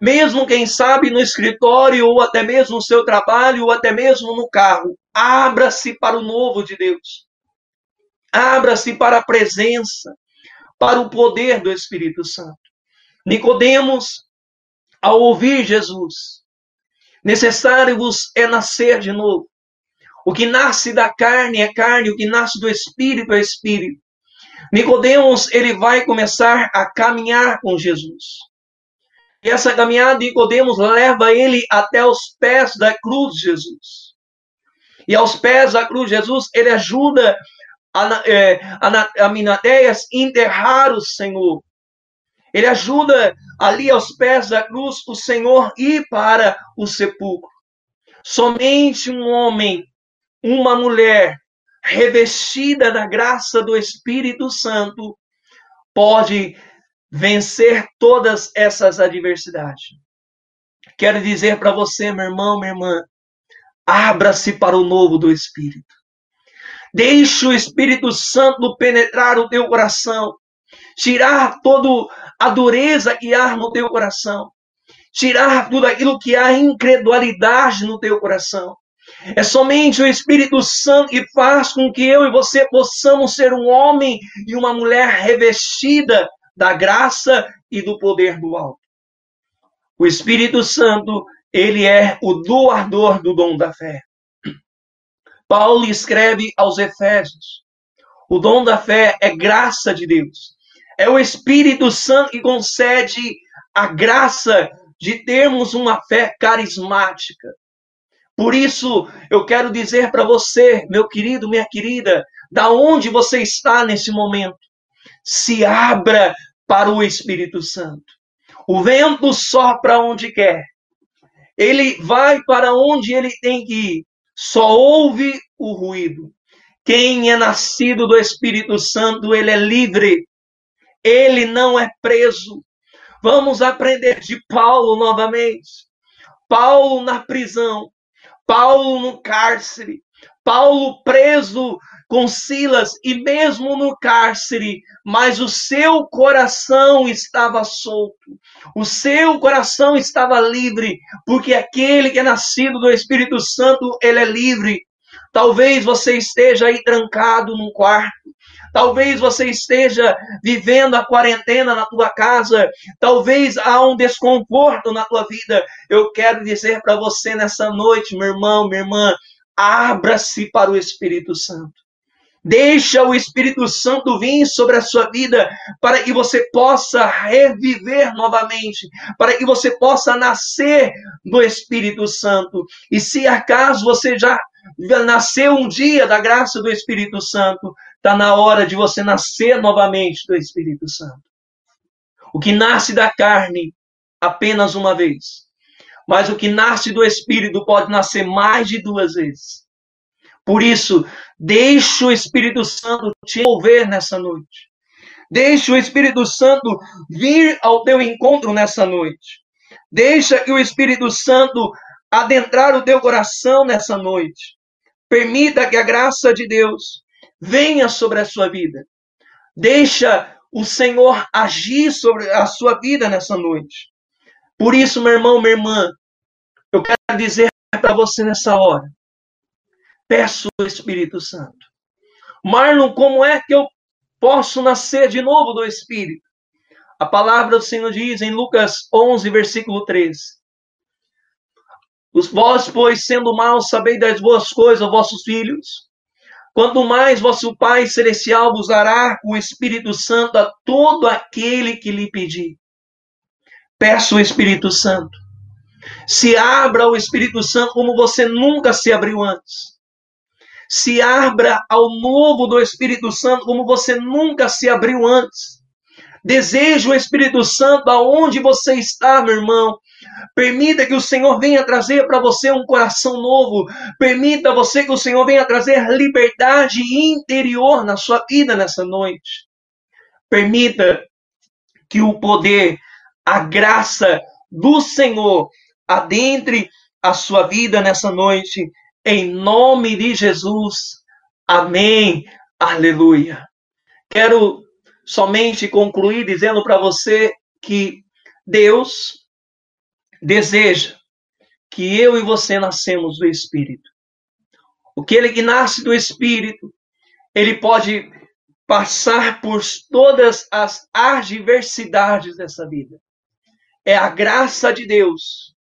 mesmo quem sabe no escritório, ou até mesmo no seu trabalho, ou até mesmo no carro, abra-se para o novo de Deus. Abra-se para a presença, para o poder do Espírito Santo. Nicodemos, ao ouvir Jesus, necessário vos é nascer de novo. O que nasce da carne é carne, o que nasce do espírito é espírito. Nicodemos, ele vai começar a caminhar com Jesus. E essa caminhada de Nicodemos leva ele até os pés da cruz de Jesus. E aos pés da cruz de Jesus, ele ajuda a, é, a, a Minadeias enterrar o Senhor. Ele ajuda ali aos pés da cruz o Senhor ir para o sepulcro. Somente um homem, uma mulher revestida da graça do Espírito Santo, pode vencer todas essas adversidades. Quero dizer para você, meu irmão, minha irmã, abra-se para o novo do Espírito. Deixe o Espírito Santo penetrar o teu coração, tirar toda a dureza que há no teu coração, tirar tudo aquilo que há incredulidade no teu coração É somente o Espírito Santo que faz com que eu e você possamos ser um homem e uma mulher revestida da graça e do poder do alto. O Espírito Santo, ele é o doador do dom da fé. Paulo escreve aos Efésios: o dom da fé é graça de Deus. É o Espírito Santo que concede a graça de termos uma fé carismática. Por isso, eu quero dizer para você, meu querido, minha querida, da onde você está nesse momento, se abra para o Espírito Santo. O vento sopra onde quer. Ele vai para onde ele tem que ir. Só ouve o ruído. Quem é nascido do Espírito Santo, ele é livre. Ele não é preso. Vamos aprender de Paulo novamente. Paulo na prisão, Paulo no cárcere, Paulo preso com Silas e mesmo no cárcere, mas o seu coração estava solto, o seu coração estava livre, porque aquele que é nascido do Espírito Santo, ele é livre. Talvez você esteja aí trancado num quarto. Talvez você esteja vivendo a quarentena na tua casa. Talvez há um desconforto na tua vida. Eu quero dizer para você nessa noite, meu irmão, minha irmã, abra-se para o Espírito Santo. Deixa o Espírito Santo vir sobre a sua vida para que você possa reviver novamente, para que você possa nascer do Espírito Santo. E se acaso você já nasceu um dia da graça do Espírito Santo, está na hora de você nascer novamente do Espírito Santo. O que nasce da carne apenas uma vez, mas o que nasce do Espírito pode nascer mais de duas vezes. Por isso, deixe o Espírito Santo te envolver nessa noite. Deixe o Espírito Santo vir ao teu encontro nessa noite. Deixa que o Espírito Santo adentrar o teu coração nessa noite. Permita que a graça de Deus venha sobre a sua vida. Deixa o Senhor agir sobre a sua vida nessa noite. Por isso, meu irmão, minha irmã, eu quero dizer para você nessa hora: peço o Espírito Santo. Marlon, como é que eu posso nascer de novo do Espírito? A palavra do Senhor diz em Lucas 11, versículo 3: os vós, pois, sendo maus, sabeis das boas coisas vossos filhos. Quanto mais vosso Pai Celestial vos dará o Espírito Santo a todo aquele que lhe pedir. Peço o Espírito Santo. Se abra ao Espírito Santo como você nunca se abriu antes. Se abra ao novo do Espírito Santo como você nunca se abriu antes. Desejo o Espírito Santo aonde você está, meu irmão. Permita que o Senhor venha trazer para você um coração novo. Permita você que o Senhor venha trazer liberdade interior na sua vida nessa noite. Permita que o poder, a graça do Senhor adentre a sua vida nessa noite. Em nome de Jesus. Amém. Aleluia. Quero somente concluir dizendo para você que Deus deseja que eu e você nascemos do Espírito. Aquele que nasce do Espírito, ele pode passar por todas as adversidades dessa vida. É a graça de Deus,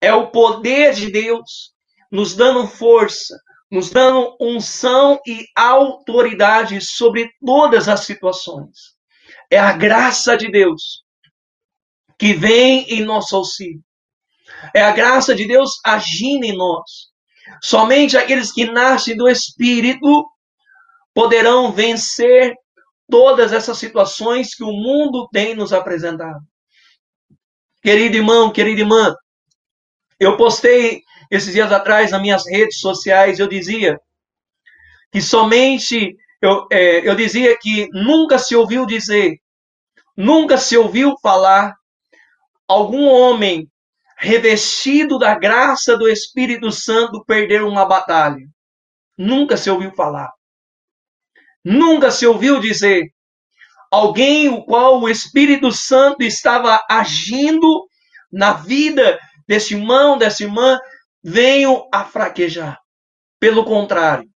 é o poder de Deus nos dando força, nos dando unção e autoridade sobre todas as situações. É a graça de Deus que vem em nosso auxílio. É a graça de Deus agindo em nós. Somente aqueles que nascem do Espírito poderão vencer todas essas situações que o mundo tem nos apresentado. Querido irmão, querida irmã, eu postei esses dias atrás nas minhas redes sociais, eu dizia que somente, eu, é, eu dizia que nunca se ouviu dizer, nunca se ouviu falar algum homem revestido da graça do Espírito Santo, perder uma batalha. Nunca se ouviu falar. Nunca se ouviu dizer alguém o qual o Espírito Santo estava agindo na vida desse irmão, dessa irmã, venham a fraquejar. Pelo contrário,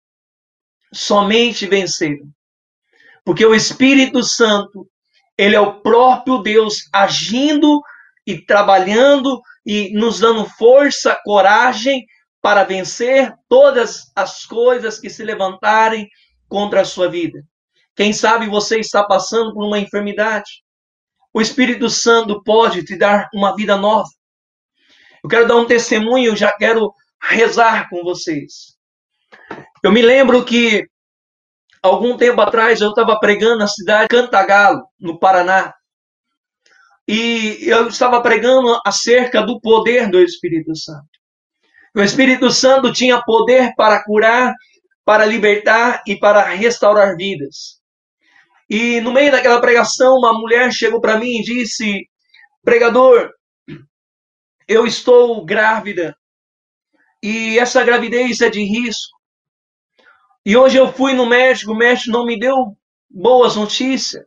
somente venceram. Porque o Espírito Santo, ele é o próprio Deus agindo e trabalhando e nos dando força, coragem para vencer todas as coisas que se levantarem contra a sua vida. Quem sabe você está passando por uma enfermidade. O Espírito Santo pode te dar uma vida nova. Eu quero dar um testemunho, já quero rezar com vocês. Eu me lembro que algum tempo atrás eu estava pregando na cidade de Cantagalo, no Paraná. E eu estava pregando acerca do poder do Espírito Santo. O Espírito Santo tinha poder para curar, para libertar e para restaurar vidas. E no meio daquela pregação, uma mulher chegou para mim e disse: Pregador, eu estou grávida e essa gravidez é de risco. E hoje eu fui no médico, o médico não me deu boas notícias.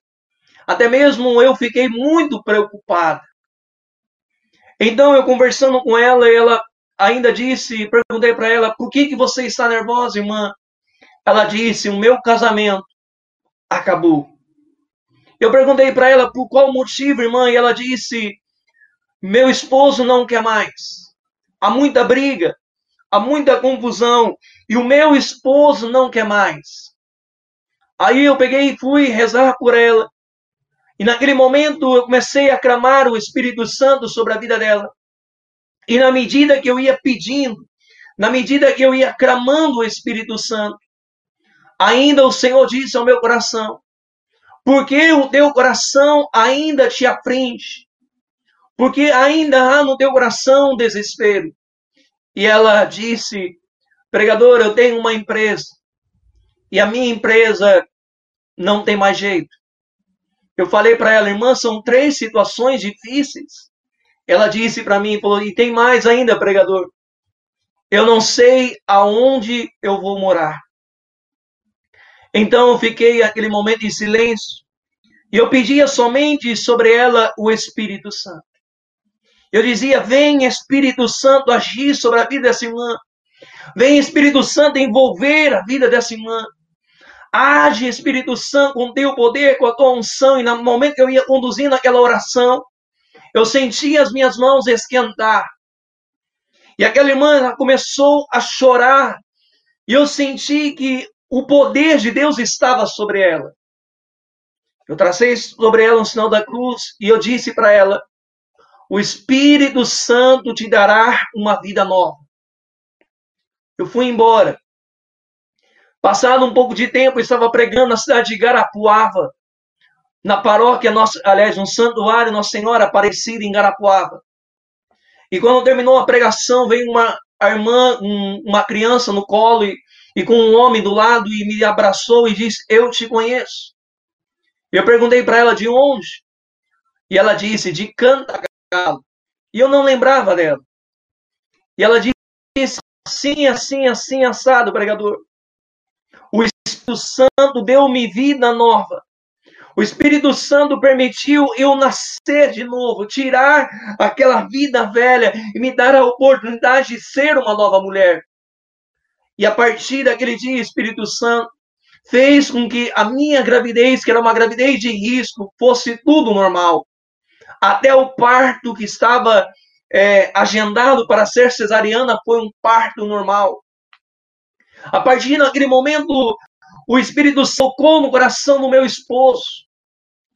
Até mesmo eu fiquei muito preocupada. Então eu conversando com ela, ela ainda disse, perguntei para ela, por que que você está nervosa, irmã? Ela disse, o meu casamento acabou. Eu perguntei para ela por qual motivo, irmã, e ela disse, meu esposo não quer mais. Há muita briga, há muita confusão, e o meu esposo não quer mais. Aí eu peguei e fui rezar por ela. E naquele momento eu comecei a clamar o Espírito Santo sobre a vida dela. E na medida que eu ia pedindo, na medida que eu ia clamando o Espírito Santo, ainda o Senhor disse ao meu coração: porque o teu coração ainda te aflige, porque ainda há no teu coração desespero. E ela disse: pregador, eu tenho uma empresa, e a minha empresa não tem mais jeito. Eu falei para ela, irmã, são três situações difíceis. Ela disse para mim, falou, e tem mais ainda, pregador. Eu não sei aonde eu vou morar. Então fiquei aquele momento em silêncio. E eu pedia somente sobre ela o Espírito Santo. Eu dizia: Vem Espírito Santo agir sobre a vida dessa irmã. Vem Espírito Santo envolver a vida dessa irmã. Age, Espírito Santo, com teu poder, com a tua unção. E no momento que eu ia conduzindo aquela oração, eu sentia as minhas mãos esquentar. E aquela irmã começou a chorar. E eu senti que o poder de Deus estava sobre ela. Eu tracei sobre ela um sinal da cruz e eu disse para ela: O Espírito Santo te dará uma vida nova. Eu fui embora. Passado um pouco de tempo, eu estava pregando na cidade de Garapuava, na paróquia, nossa, aliás, um santuário Nossa Senhora Aparecida em Garapuava. E quando terminou a pregação, veio uma irmã, um, uma criança no colo e, e com um homem do lado e me abraçou e disse: Eu te conheço. Eu perguntei para ela de onde. E ela disse: De Cantagalo. E eu não lembrava dela. E ela disse: Assim, assim, assim, assado, pregador. O Espírito Santo deu-me vida nova. O Espírito Santo permitiu eu nascer de novo, tirar aquela vida velha e me dar a oportunidade de ser uma nova mulher. E a partir daquele dia, Espírito Santo fez com que a minha gravidez, que era uma gravidez de risco, fosse tudo normal. Até o parto que estava é, agendado para ser cesariana foi um parto normal. A partir daquele momento, o Espírito tocou no coração do meu esposo.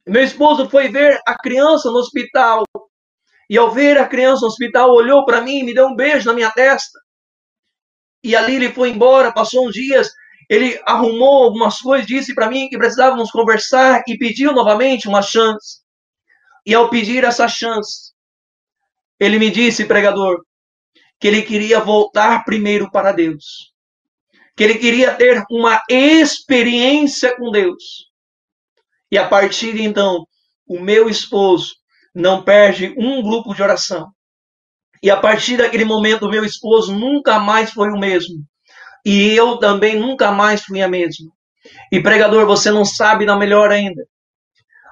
Meu esposo foi ver a criança no hospital. E ao ver a criança no hospital, olhou para mim e me deu um beijo na minha testa. E ali ele foi embora, passou uns dias, ele arrumou algumas coisas, disse para mim que precisávamos conversar e pediu novamente uma chance. E ao pedir essa chance, ele me disse, pregador, que ele queria voltar primeiro para Deus. Que ele queria ter uma experiência com Deus. E a partir de então, o meu esposo não perde um grupo de oração. E a partir daquele momento, meu esposo nunca mais foi o mesmo. E eu também nunca mais fui a mesma. E pregador, você não sabe da melhor ainda.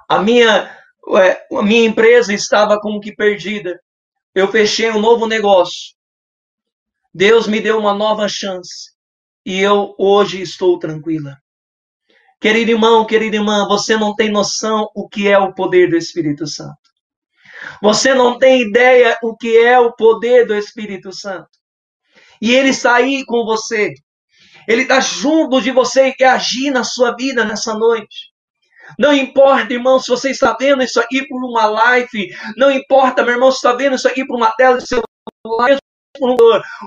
A minha, a minha empresa estava como que perdida. Eu fechei um novo negócio. Deus me deu uma nova chance. e eu hoje estou tranquila. Querido irmão, querida irmã, você não tem noção o que é o poder do Espírito Santo. Você não tem ideia o que é o poder do Espírito Santo. E ele está aí com você. Ele está junto de você e quer agir na sua vida nessa noite. Não importa, irmão, se você está vendo isso aqui por uma live. Não importa, meu irmão, se está vendo isso aqui por uma tela de celular.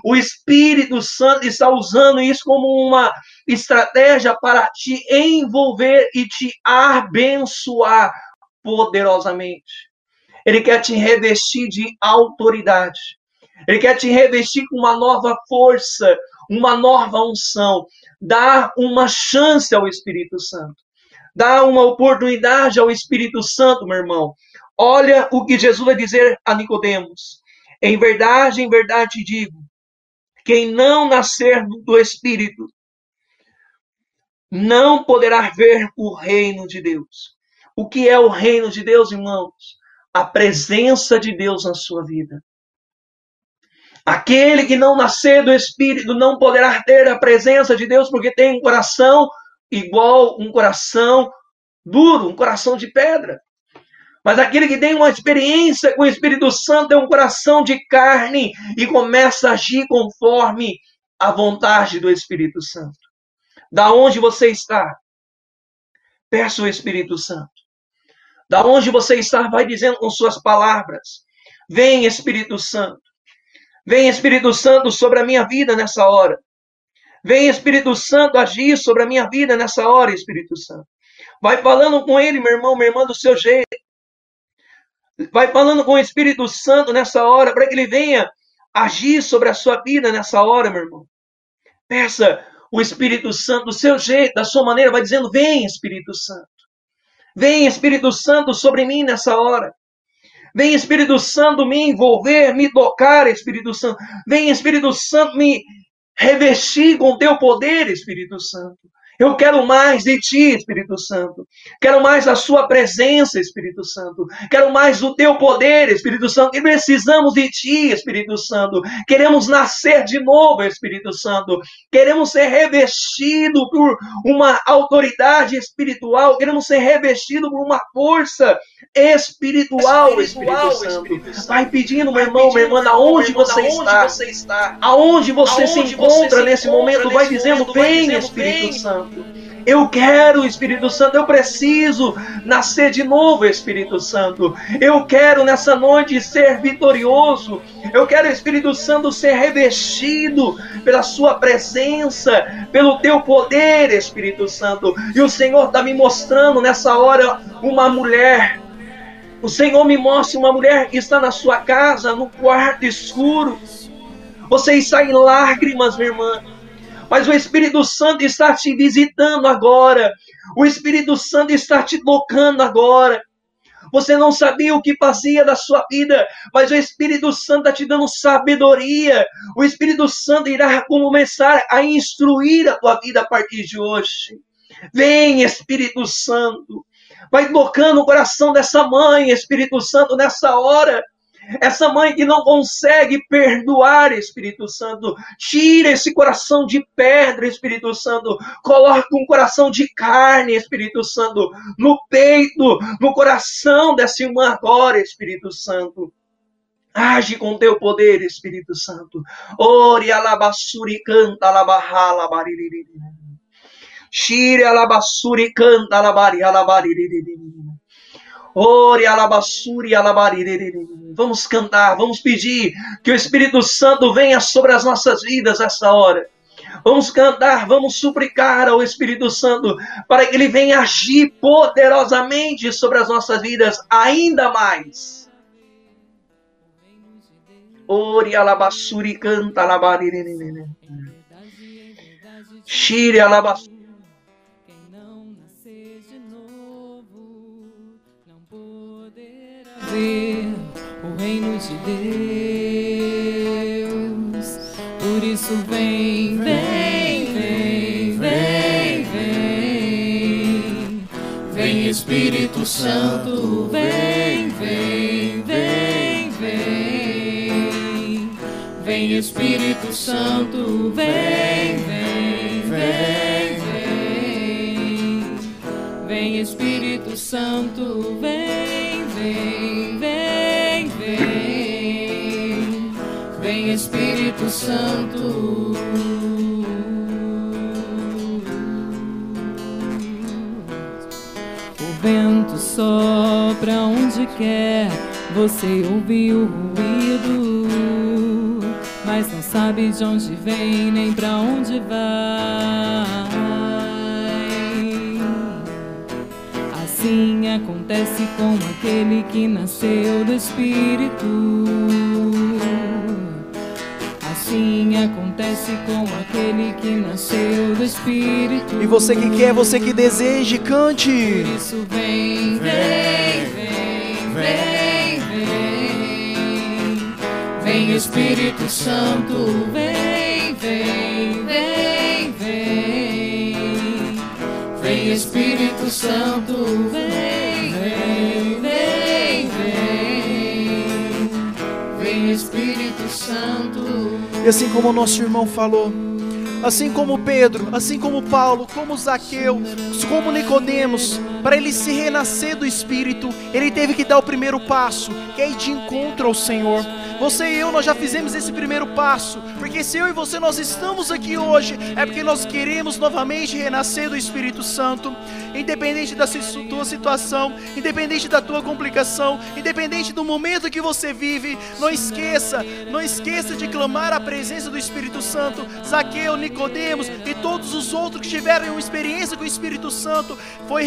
O Espírito Santo está usando isso como uma estratégia para te envolver e te abençoar poderosamente. Ele quer te revestir de autoridade. Ele quer te revestir com uma nova força, uma nova unção. Dar uma chance ao Espírito Santo. Dar uma oportunidade ao Espírito Santo, meu irmão. Olha o que Jesus vai dizer a Nicodemos. Em verdade, em verdade te digo, quem não nascer do Espírito não poderá ver o reino de Deus. O que é o reino de Deus, irmãos? A presença de Deus na sua vida. Aquele que não nascer do Espírito não poderá ter a presença de Deus porque tem um coração igual um coração duro, um coração de pedra. Mas aquele que tem uma experiência com o Espírito Santo é um coração de carne e começa a agir conforme a vontade do Espírito Santo. Da onde você está? Peça o Espírito Santo. Da onde você está, vai dizendo com suas palavras: Vem Espírito Santo. Vem Espírito Santo sobre a minha vida nessa hora. Vem Espírito Santo agir sobre a minha vida nessa hora, Espírito Santo. Vai falando com ele, meu irmão, minha irmã, do seu jeito. Vai falando com o Espírito Santo nessa hora, para que ele venha agir sobre a sua vida nessa hora, meu irmão. Peça o Espírito Santo do seu jeito, da sua maneira, vai dizendo: Vem, Espírito Santo. Vem, Espírito Santo, sobre mim nessa hora. Vem Espírito Santo me envolver, me tocar, Espírito Santo. Vem Espírito Santo me revestir com teu poder, Espírito Santo. Eu quero mais de ti, Espírito Santo. Quero mais da sua presença, Espírito Santo. Quero mais do teu poder, Espírito Santo. E precisamos de ti, Espírito Santo. Queremos nascer de novo, Espírito Santo. Queremos ser revestidos por uma autoridade espiritual. Queremos ser revestidos por uma força espiritual, Espírito Santo. Vai pedindo, meu irmão, minha irmã, aonde você está. Aonde você se encontra nesse momento. Vai dizendo, vem, Espírito Santo. Santo. Eu quero, Espírito Santo, eu preciso nascer de novo, Espírito Santo. Eu quero nessa noite ser vitorioso. Eu quero, Espírito Santo, ser revestido pela Sua presença, pelo Teu poder, Espírito Santo. E o Senhor está me mostrando nessa hora uma mulher. O Senhor me mostra uma mulher que está na sua casa, no quarto escuro. Você está em lágrimas, minha irmã mas o Espírito Santo está te visitando agora. O Espírito Santo está te tocando agora. Você não sabia o que fazia da sua vida, mas o Espírito Santo está te dando sabedoria. O Espírito Santo irá começar a instruir a tua vida a partir de hoje. Vem, Espírito Santo. Vai tocando o coração dessa mãe, Espírito Santo, nessa hora. Essa mãe que não consegue perdoar, Espírito Santo, tira esse coração de pedra, Espírito Santo, coloca um coração de carne, Espírito Santo, no peito, no coração dessa irmã agora, Espírito Santo. Age com teu poder, Espírito Santo. Ore alabassuri canta alabahala baririri. Shire alabassuri canta alabari. Ore alabassuri. Vamos cantar, vamos pedir que o Espírito Santo venha sobre as nossas vidas essa hora. Vamos cantar, vamos suplicar ao Espírito Santo para que ele venha agir poderosamente sobre as nossas vidas ainda mais. Ore alabassuri canta alabarirene. Shire alabassuri. Reino de Deus. Por isso vem, vem, vem, vem, vem. Vem Espírito Santo, vem, vem, vem, vem. Vem Espírito Santo, vem, vem. vem, vem Espírito Santo, vem, vem, Espírito Santo. O vento sopra onde quer, você ouve o ruído, mas não sabe de onde vem nem pra onde vai. Assim acontece com aquele que nasceu do Espírito. Acontece com aquele que nasceu do Espírito. E você que quer, você que deseja, cante. Por isso vem, vem, vem, vem, vem. Vem Espírito Santo, vem, vem, vem, vem. Vem Espírito Santo, vem, vem, vem, vem. Vem Espírito Santo. E assim como o nosso irmão falou, assim como Pedro, assim como Paulo, como Zaqueu, como Nicodemos, para ele se renascer do Espírito, ele teve que dar o primeiro passo, que é ir de encontro ao Senhor. Você e eu, nós já fizemos esse primeiro passo, porque se eu e você nós estamos aqui hoje, é porque nós queremos novamente renascer do Espírito Santo, independente da tua situação, independente da tua complicação, independente do momento que você vive, não esqueça, não esqueça de clamar a presença do Espírito Santo. Zaqueu, Nicodemos e todos os outros que tiveram uma experiência com o Espírito Santo foi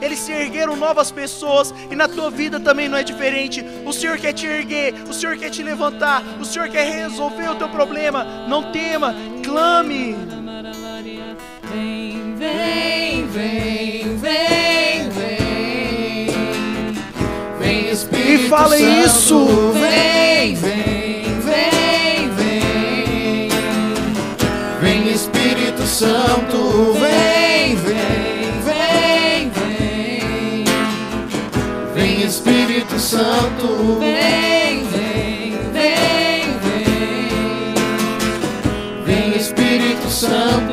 eles se ergueram novas pessoas e na tua vida também não é diferente. O Senhor quer te erguer, o Senhor quer te levantar, o Senhor quer resolver o teu problema. Não tema, clame. Vem, vem, vem, vem, vem. Vem Espírito E fala Santo, isso. Vem, vem, vem, vem. Vem Espírito Santo, vem, Santo, vem, vem, vem, vem. Vem Espírito Santo.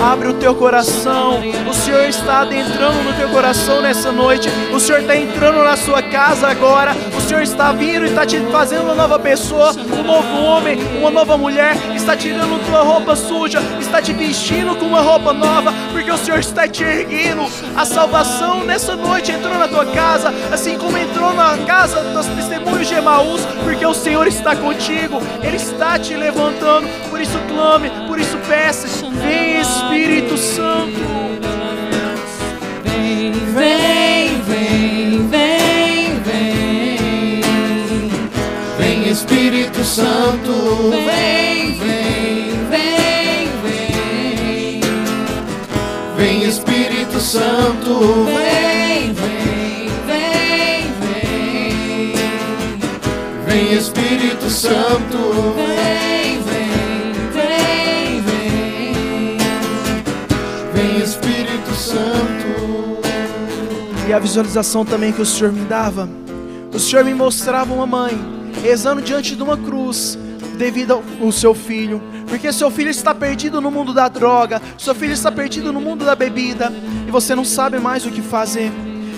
Abre o teu coração. O Senhor está adentrando no teu coração nessa noite. O Senhor está entrando na sua casa agora. Senhor está vindo e está te fazendo uma nova pessoa, um novo homem, uma nova mulher. Está tirando tua roupa suja, está te vestindo com uma roupa nova, porque o Senhor está te erguendo. A salvação nessa noite entrou na tua casa, assim como entrou na casa dos testemunhos de Emaús, porque o Senhor está contigo. Ele está te levantando. Por isso clame, por isso peça. Vem Espírito Santo. Vem, vem, Espírito Santo, vem, vem, vem, vem. Vem Espírito Santo, vem, vem, vem, vem. Vem Espírito Santo, vem, vem, vem, vem. Vem Espírito Santo. E a visualização também que o Senhor me dava, o Senhor me mostrava uma mãe rezando diante de uma cruz devido ao seu filho, porque seu filho está perdido no mundo da droga, seu filho está perdido no mundo da bebida e você não sabe mais o que fazer.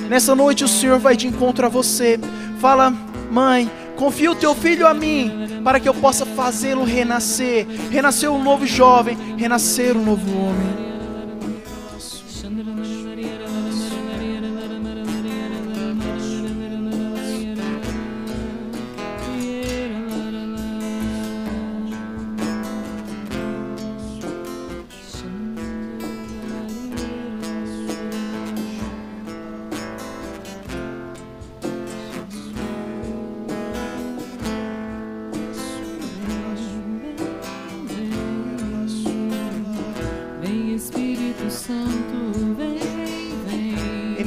Nessa noite o Senhor vai de encontro a você. Fala, mãe, confia o teu filho a mim, para que eu possa fazê-lo renascer, renascer um novo jovem, renascer um novo homem.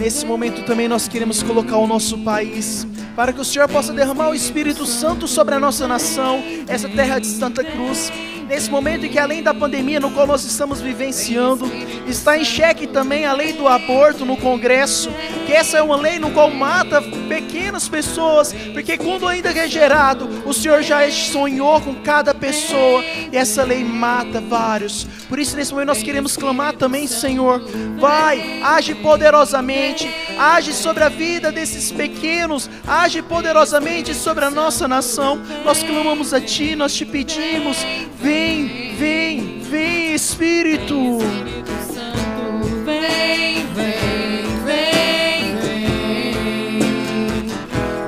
Nesse momento também nós queremos colocar o nosso país, para que o Senhor possa derramar o Espírito Santo sobre a nossa nação, essa terra de Santa Cruz. Nesse momento em que, além da pandemia no qual nós estamos vivenciando, está em xeque também a lei do aborto no Congresso. que essa é uma lei no qual mata pequenas pessoas, porque quando ainda é gerado, o Senhor já sonhou com cada pessoa, e essa lei mata vários. Por isso, nesse momento, nós queremos clamar também, Senhor, vai, age poderosamente, age sobre a vida desses pequenos, age poderosamente sobre a nossa nação. Nós clamamos a Ti, nós te pedimos, vem, vem, vem, Espírito. Espírito Santo, vem, vem, vem, vem.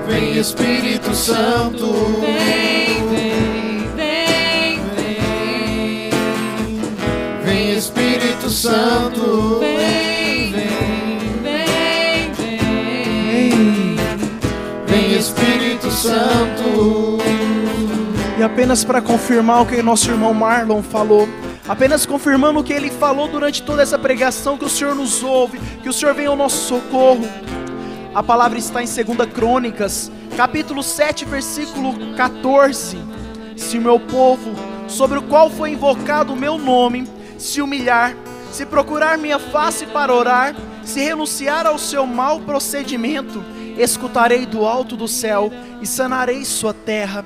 Vem Espírito Santo, vem, Santo, Vem, vem, vem, Vem. vem. vem Espírito Santo, E apenas para confirmar o que nosso irmão Marlon falou, apenas confirmando o que ele falou durante toda essa pregação, que o Senhor nos ouve, que o Senhor venha ao nosso socorro. A palavra está em 2 Crônicas, capítulo 7, versículo 14. Se o meu povo, sobre o qual foi invocado o meu nome, se humilhar, se procurar minha face para orar, se renunciar ao seu mau procedimento, escutarei do alto do céu e sanarei sua terra.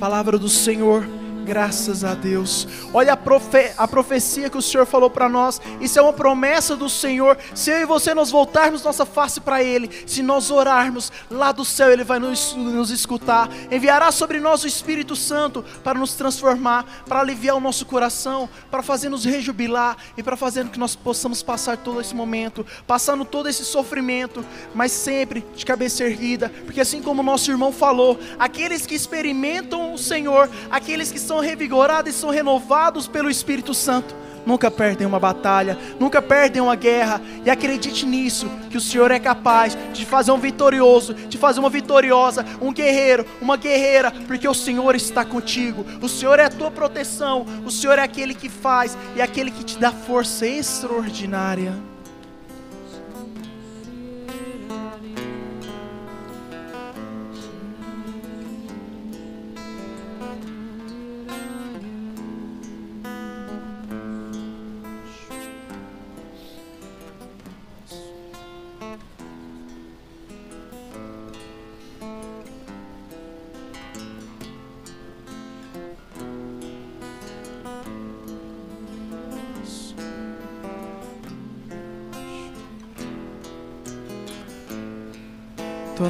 Palavra do Senhor. Graças a Deus. Olha a, profe a profecia que o Senhor falou para nós. Isso é uma promessa do Senhor. Se eu e você nós voltarmos nossa face para Ele, se nós orarmos lá do céu, Ele vai nos, nos escutar. Enviará sobre nós o Espírito Santo para nos transformar, para aliviar o nosso coração, para fazer nos rejubilar e para fazer com que nós possamos passar todo esse momento, passando todo esse sofrimento, mas sempre de cabeça erguida, porque assim como nosso irmão falou, aqueles que experimentam o Senhor, aqueles que são revigorados e são renovados pelo Espírito Santo, nunca perdem uma batalha, nunca perdem uma guerra. E acredite nisso, que o Senhor é capaz de fazer um vitorioso, de fazer uma vitoriosa, um guerreiro, uma guerreira, porque o Senhor está contigo. O Senhor é a tua proteção, o Senhor é aquele que faz e é aquele que te dá força extraordinária.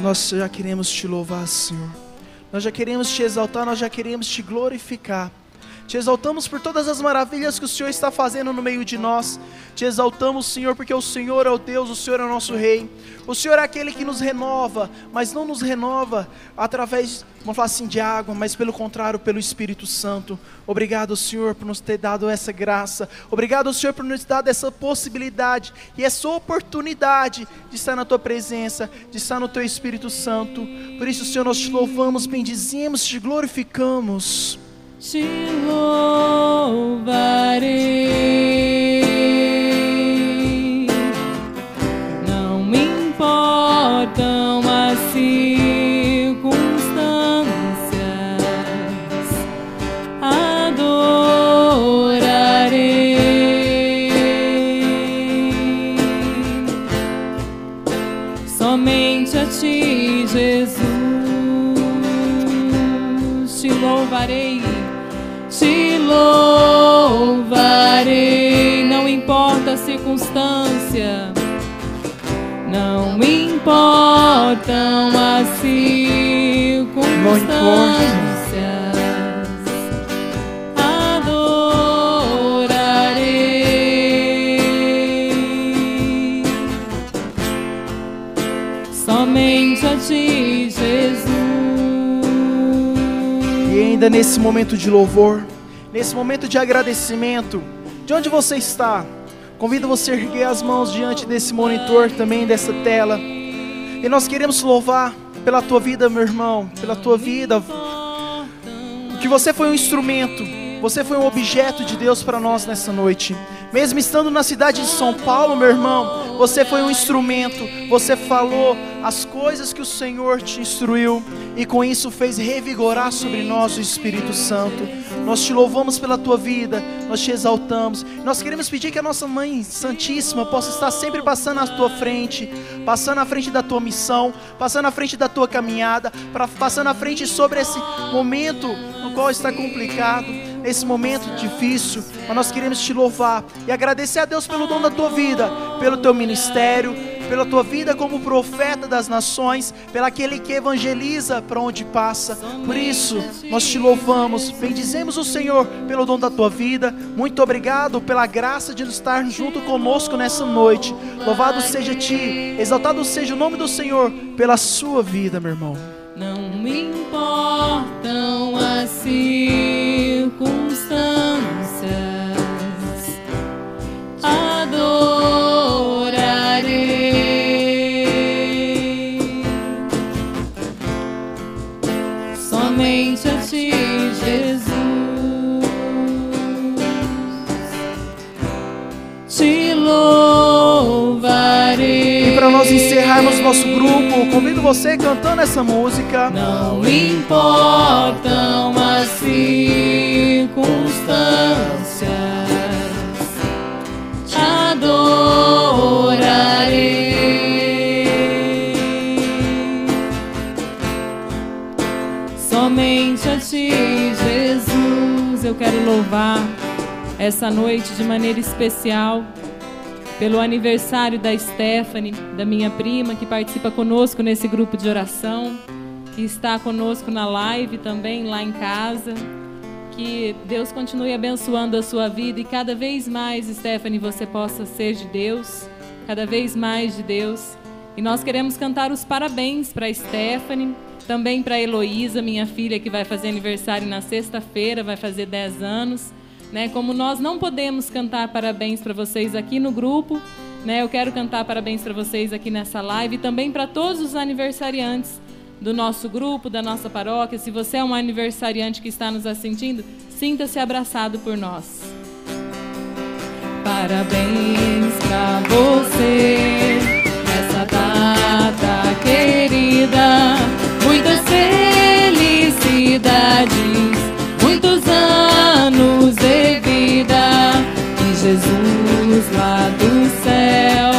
Nós já queremos te louvar, Senhor. Nós já queremos te exaltar, nós já queremos te glorificar. Te exaltamos por todas as maravilhas que o Senhor está fazendo no meio de nós. Te exaltamos, Senhor, porque o Senhor é o Deus, o Senhor é o nosso Rei. O Senhor é aquele que nos renova, mas não nos renova através, vamos falar assim, de água, mas pelo contrário, pelo Espírito Santo. Obrigado, Senhor, por nos ter dado essa graça. Obrigado, Senhor, por nos ter dado essa possibilidade e essa oportunidade de estar na Tua presença, de estar no Teu Espírito Santo. Por isso, Senhor, nós te louvamos, bendizemos, te glorificamos. Te louvarei, importam as circunstâncias. Somente a ti, Jesus. E ainda nesse momento de louvor, nesse momento de agradecimento, de onde você está, convido você a erguer as mãos diante desse monitor também, dessa tela. E nós queremos louvar pela tua vida, meu irmão, pela tua vida. Que você foi um instrumento, você foi um objeto de Deus para nós nessa noite. Mesmo estando na cidade de São Paulo, meu irmão, você foi um instrumento, você falou as coisas que o Senhor te instruiu e com isso fez revigorar sobre nós o Espírito Santo. Nós te louvamos pela tua vida, nós te exaltamos. Nós queremos pedir que a nossa Mãe Santíssima possa estar sempre passando à tua frente, passando à frente da tua missão, passando à frente da tua caminhada, passando à frente sobre esse momento no qual está complicado, nesse momento difícil. Mas nós queremos te louvar e agradecer a Deus pelo dom da tua vida, pelo teu ministério, pela tua vida como profeta das nações, pelo aquele que evangeliza para onde passa. Por isso, nós te louvamos, bendizemos o Senhor pelo dom da tua vida. Muito obrigado pela graça de estar junto conosco nessa noite. Louvado seja ti, exaltado seja o nome do Senhor pela sua vida, meu irmão. Não me importam as nós encerrarmos nosso grupo, convido você cantando essa música. Não importam as circunstâncias, te adorarei. Somente a ti, Jesus, eu quero louvar essa noite de maneira especial pelo aniversário da Stephanie, da minha prima, que participa conosco nesse grupo de oração, que está conosco na live também lá em casa. Que Deus continue abençoando a sua vida e cada vez mais, Stephanie, você possa ser de Deus, cada vez mais de Deus. E nós queremos cantar os parabéns para Stephanie, também para Heloísa, minha filha, que vai fazer aniversário na sexta-feira, vai fazer 10 anos. Né? Como nós não podemos cantar parabéns para vocês aqui no grupo, né? Eu quero cantar parabéns para vocês aqui nessa live e também para todos os aniversariantes do nosso grupo, da nossa paróquia. Se você é um aniversariante que está nos assistindo, sinta-se abraçado por nós. Parabéns para você nessa data querida. Muitas felicidades Jesus lá do céu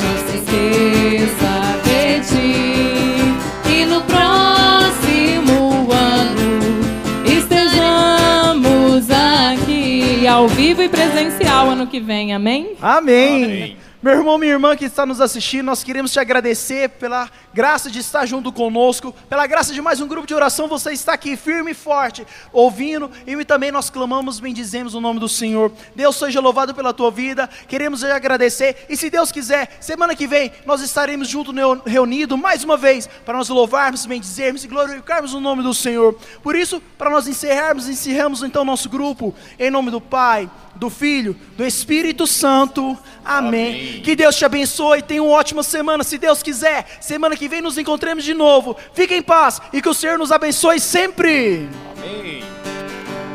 não se esqueça de ti e no próximo ano estejamos aqui ao vivo e presencial ano que vem, amém? Amém. amém. Meu irmão, minha irmã que está nos assistindo, nós queremos te agradecer pela graça de estar junto conosco, pela graça de mais um grupo de oração, você está aqui firme e forte, ouvindo, e também nós clamamos, bendizemos o nome do Senhor. Deus seja louvado pela tua vida, queremos te agradecer, e se Deus quiser, semana que vem, nós estaremos juntos reunidos mais uma vez, para nós louvarmos, bendizermos e glorificarmos o nome do Senhor. Por isso, para nós encerrarmos, encerramos então nosso grupo, em nome do Pai, do Filho, do Espírito Santo. Amém. Amém. Que Deus te abençoe. Tenha uma ótima semana. Se Deus quiser, semana que vem nos encontremos de novo. Fique em paz e que o Senhor nos abençoe sempre. Amém.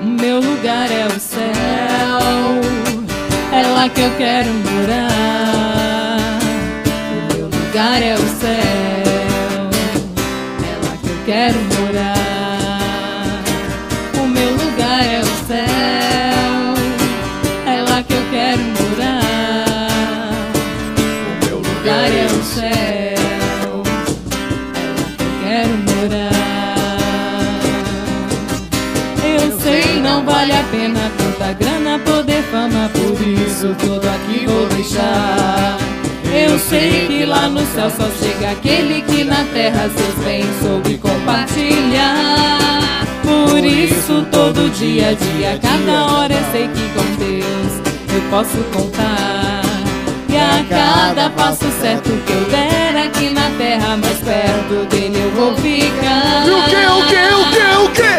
O meu lugar é o céu. É lá que eu quero morar. O meu lugar é o céu. É lá que eu quero morar. Isso tudo aqui vou deixar. Eu sei que lá no céu só chega aquele que na terra seus bens soube compartilhar. Por isso todo dia a dia, cada hora eu sei que com Deus eu posso contar. E a cada passo certo que eu der aqui na terra, mais perto dele eu vou ficar. E o que, o que, o que, o que?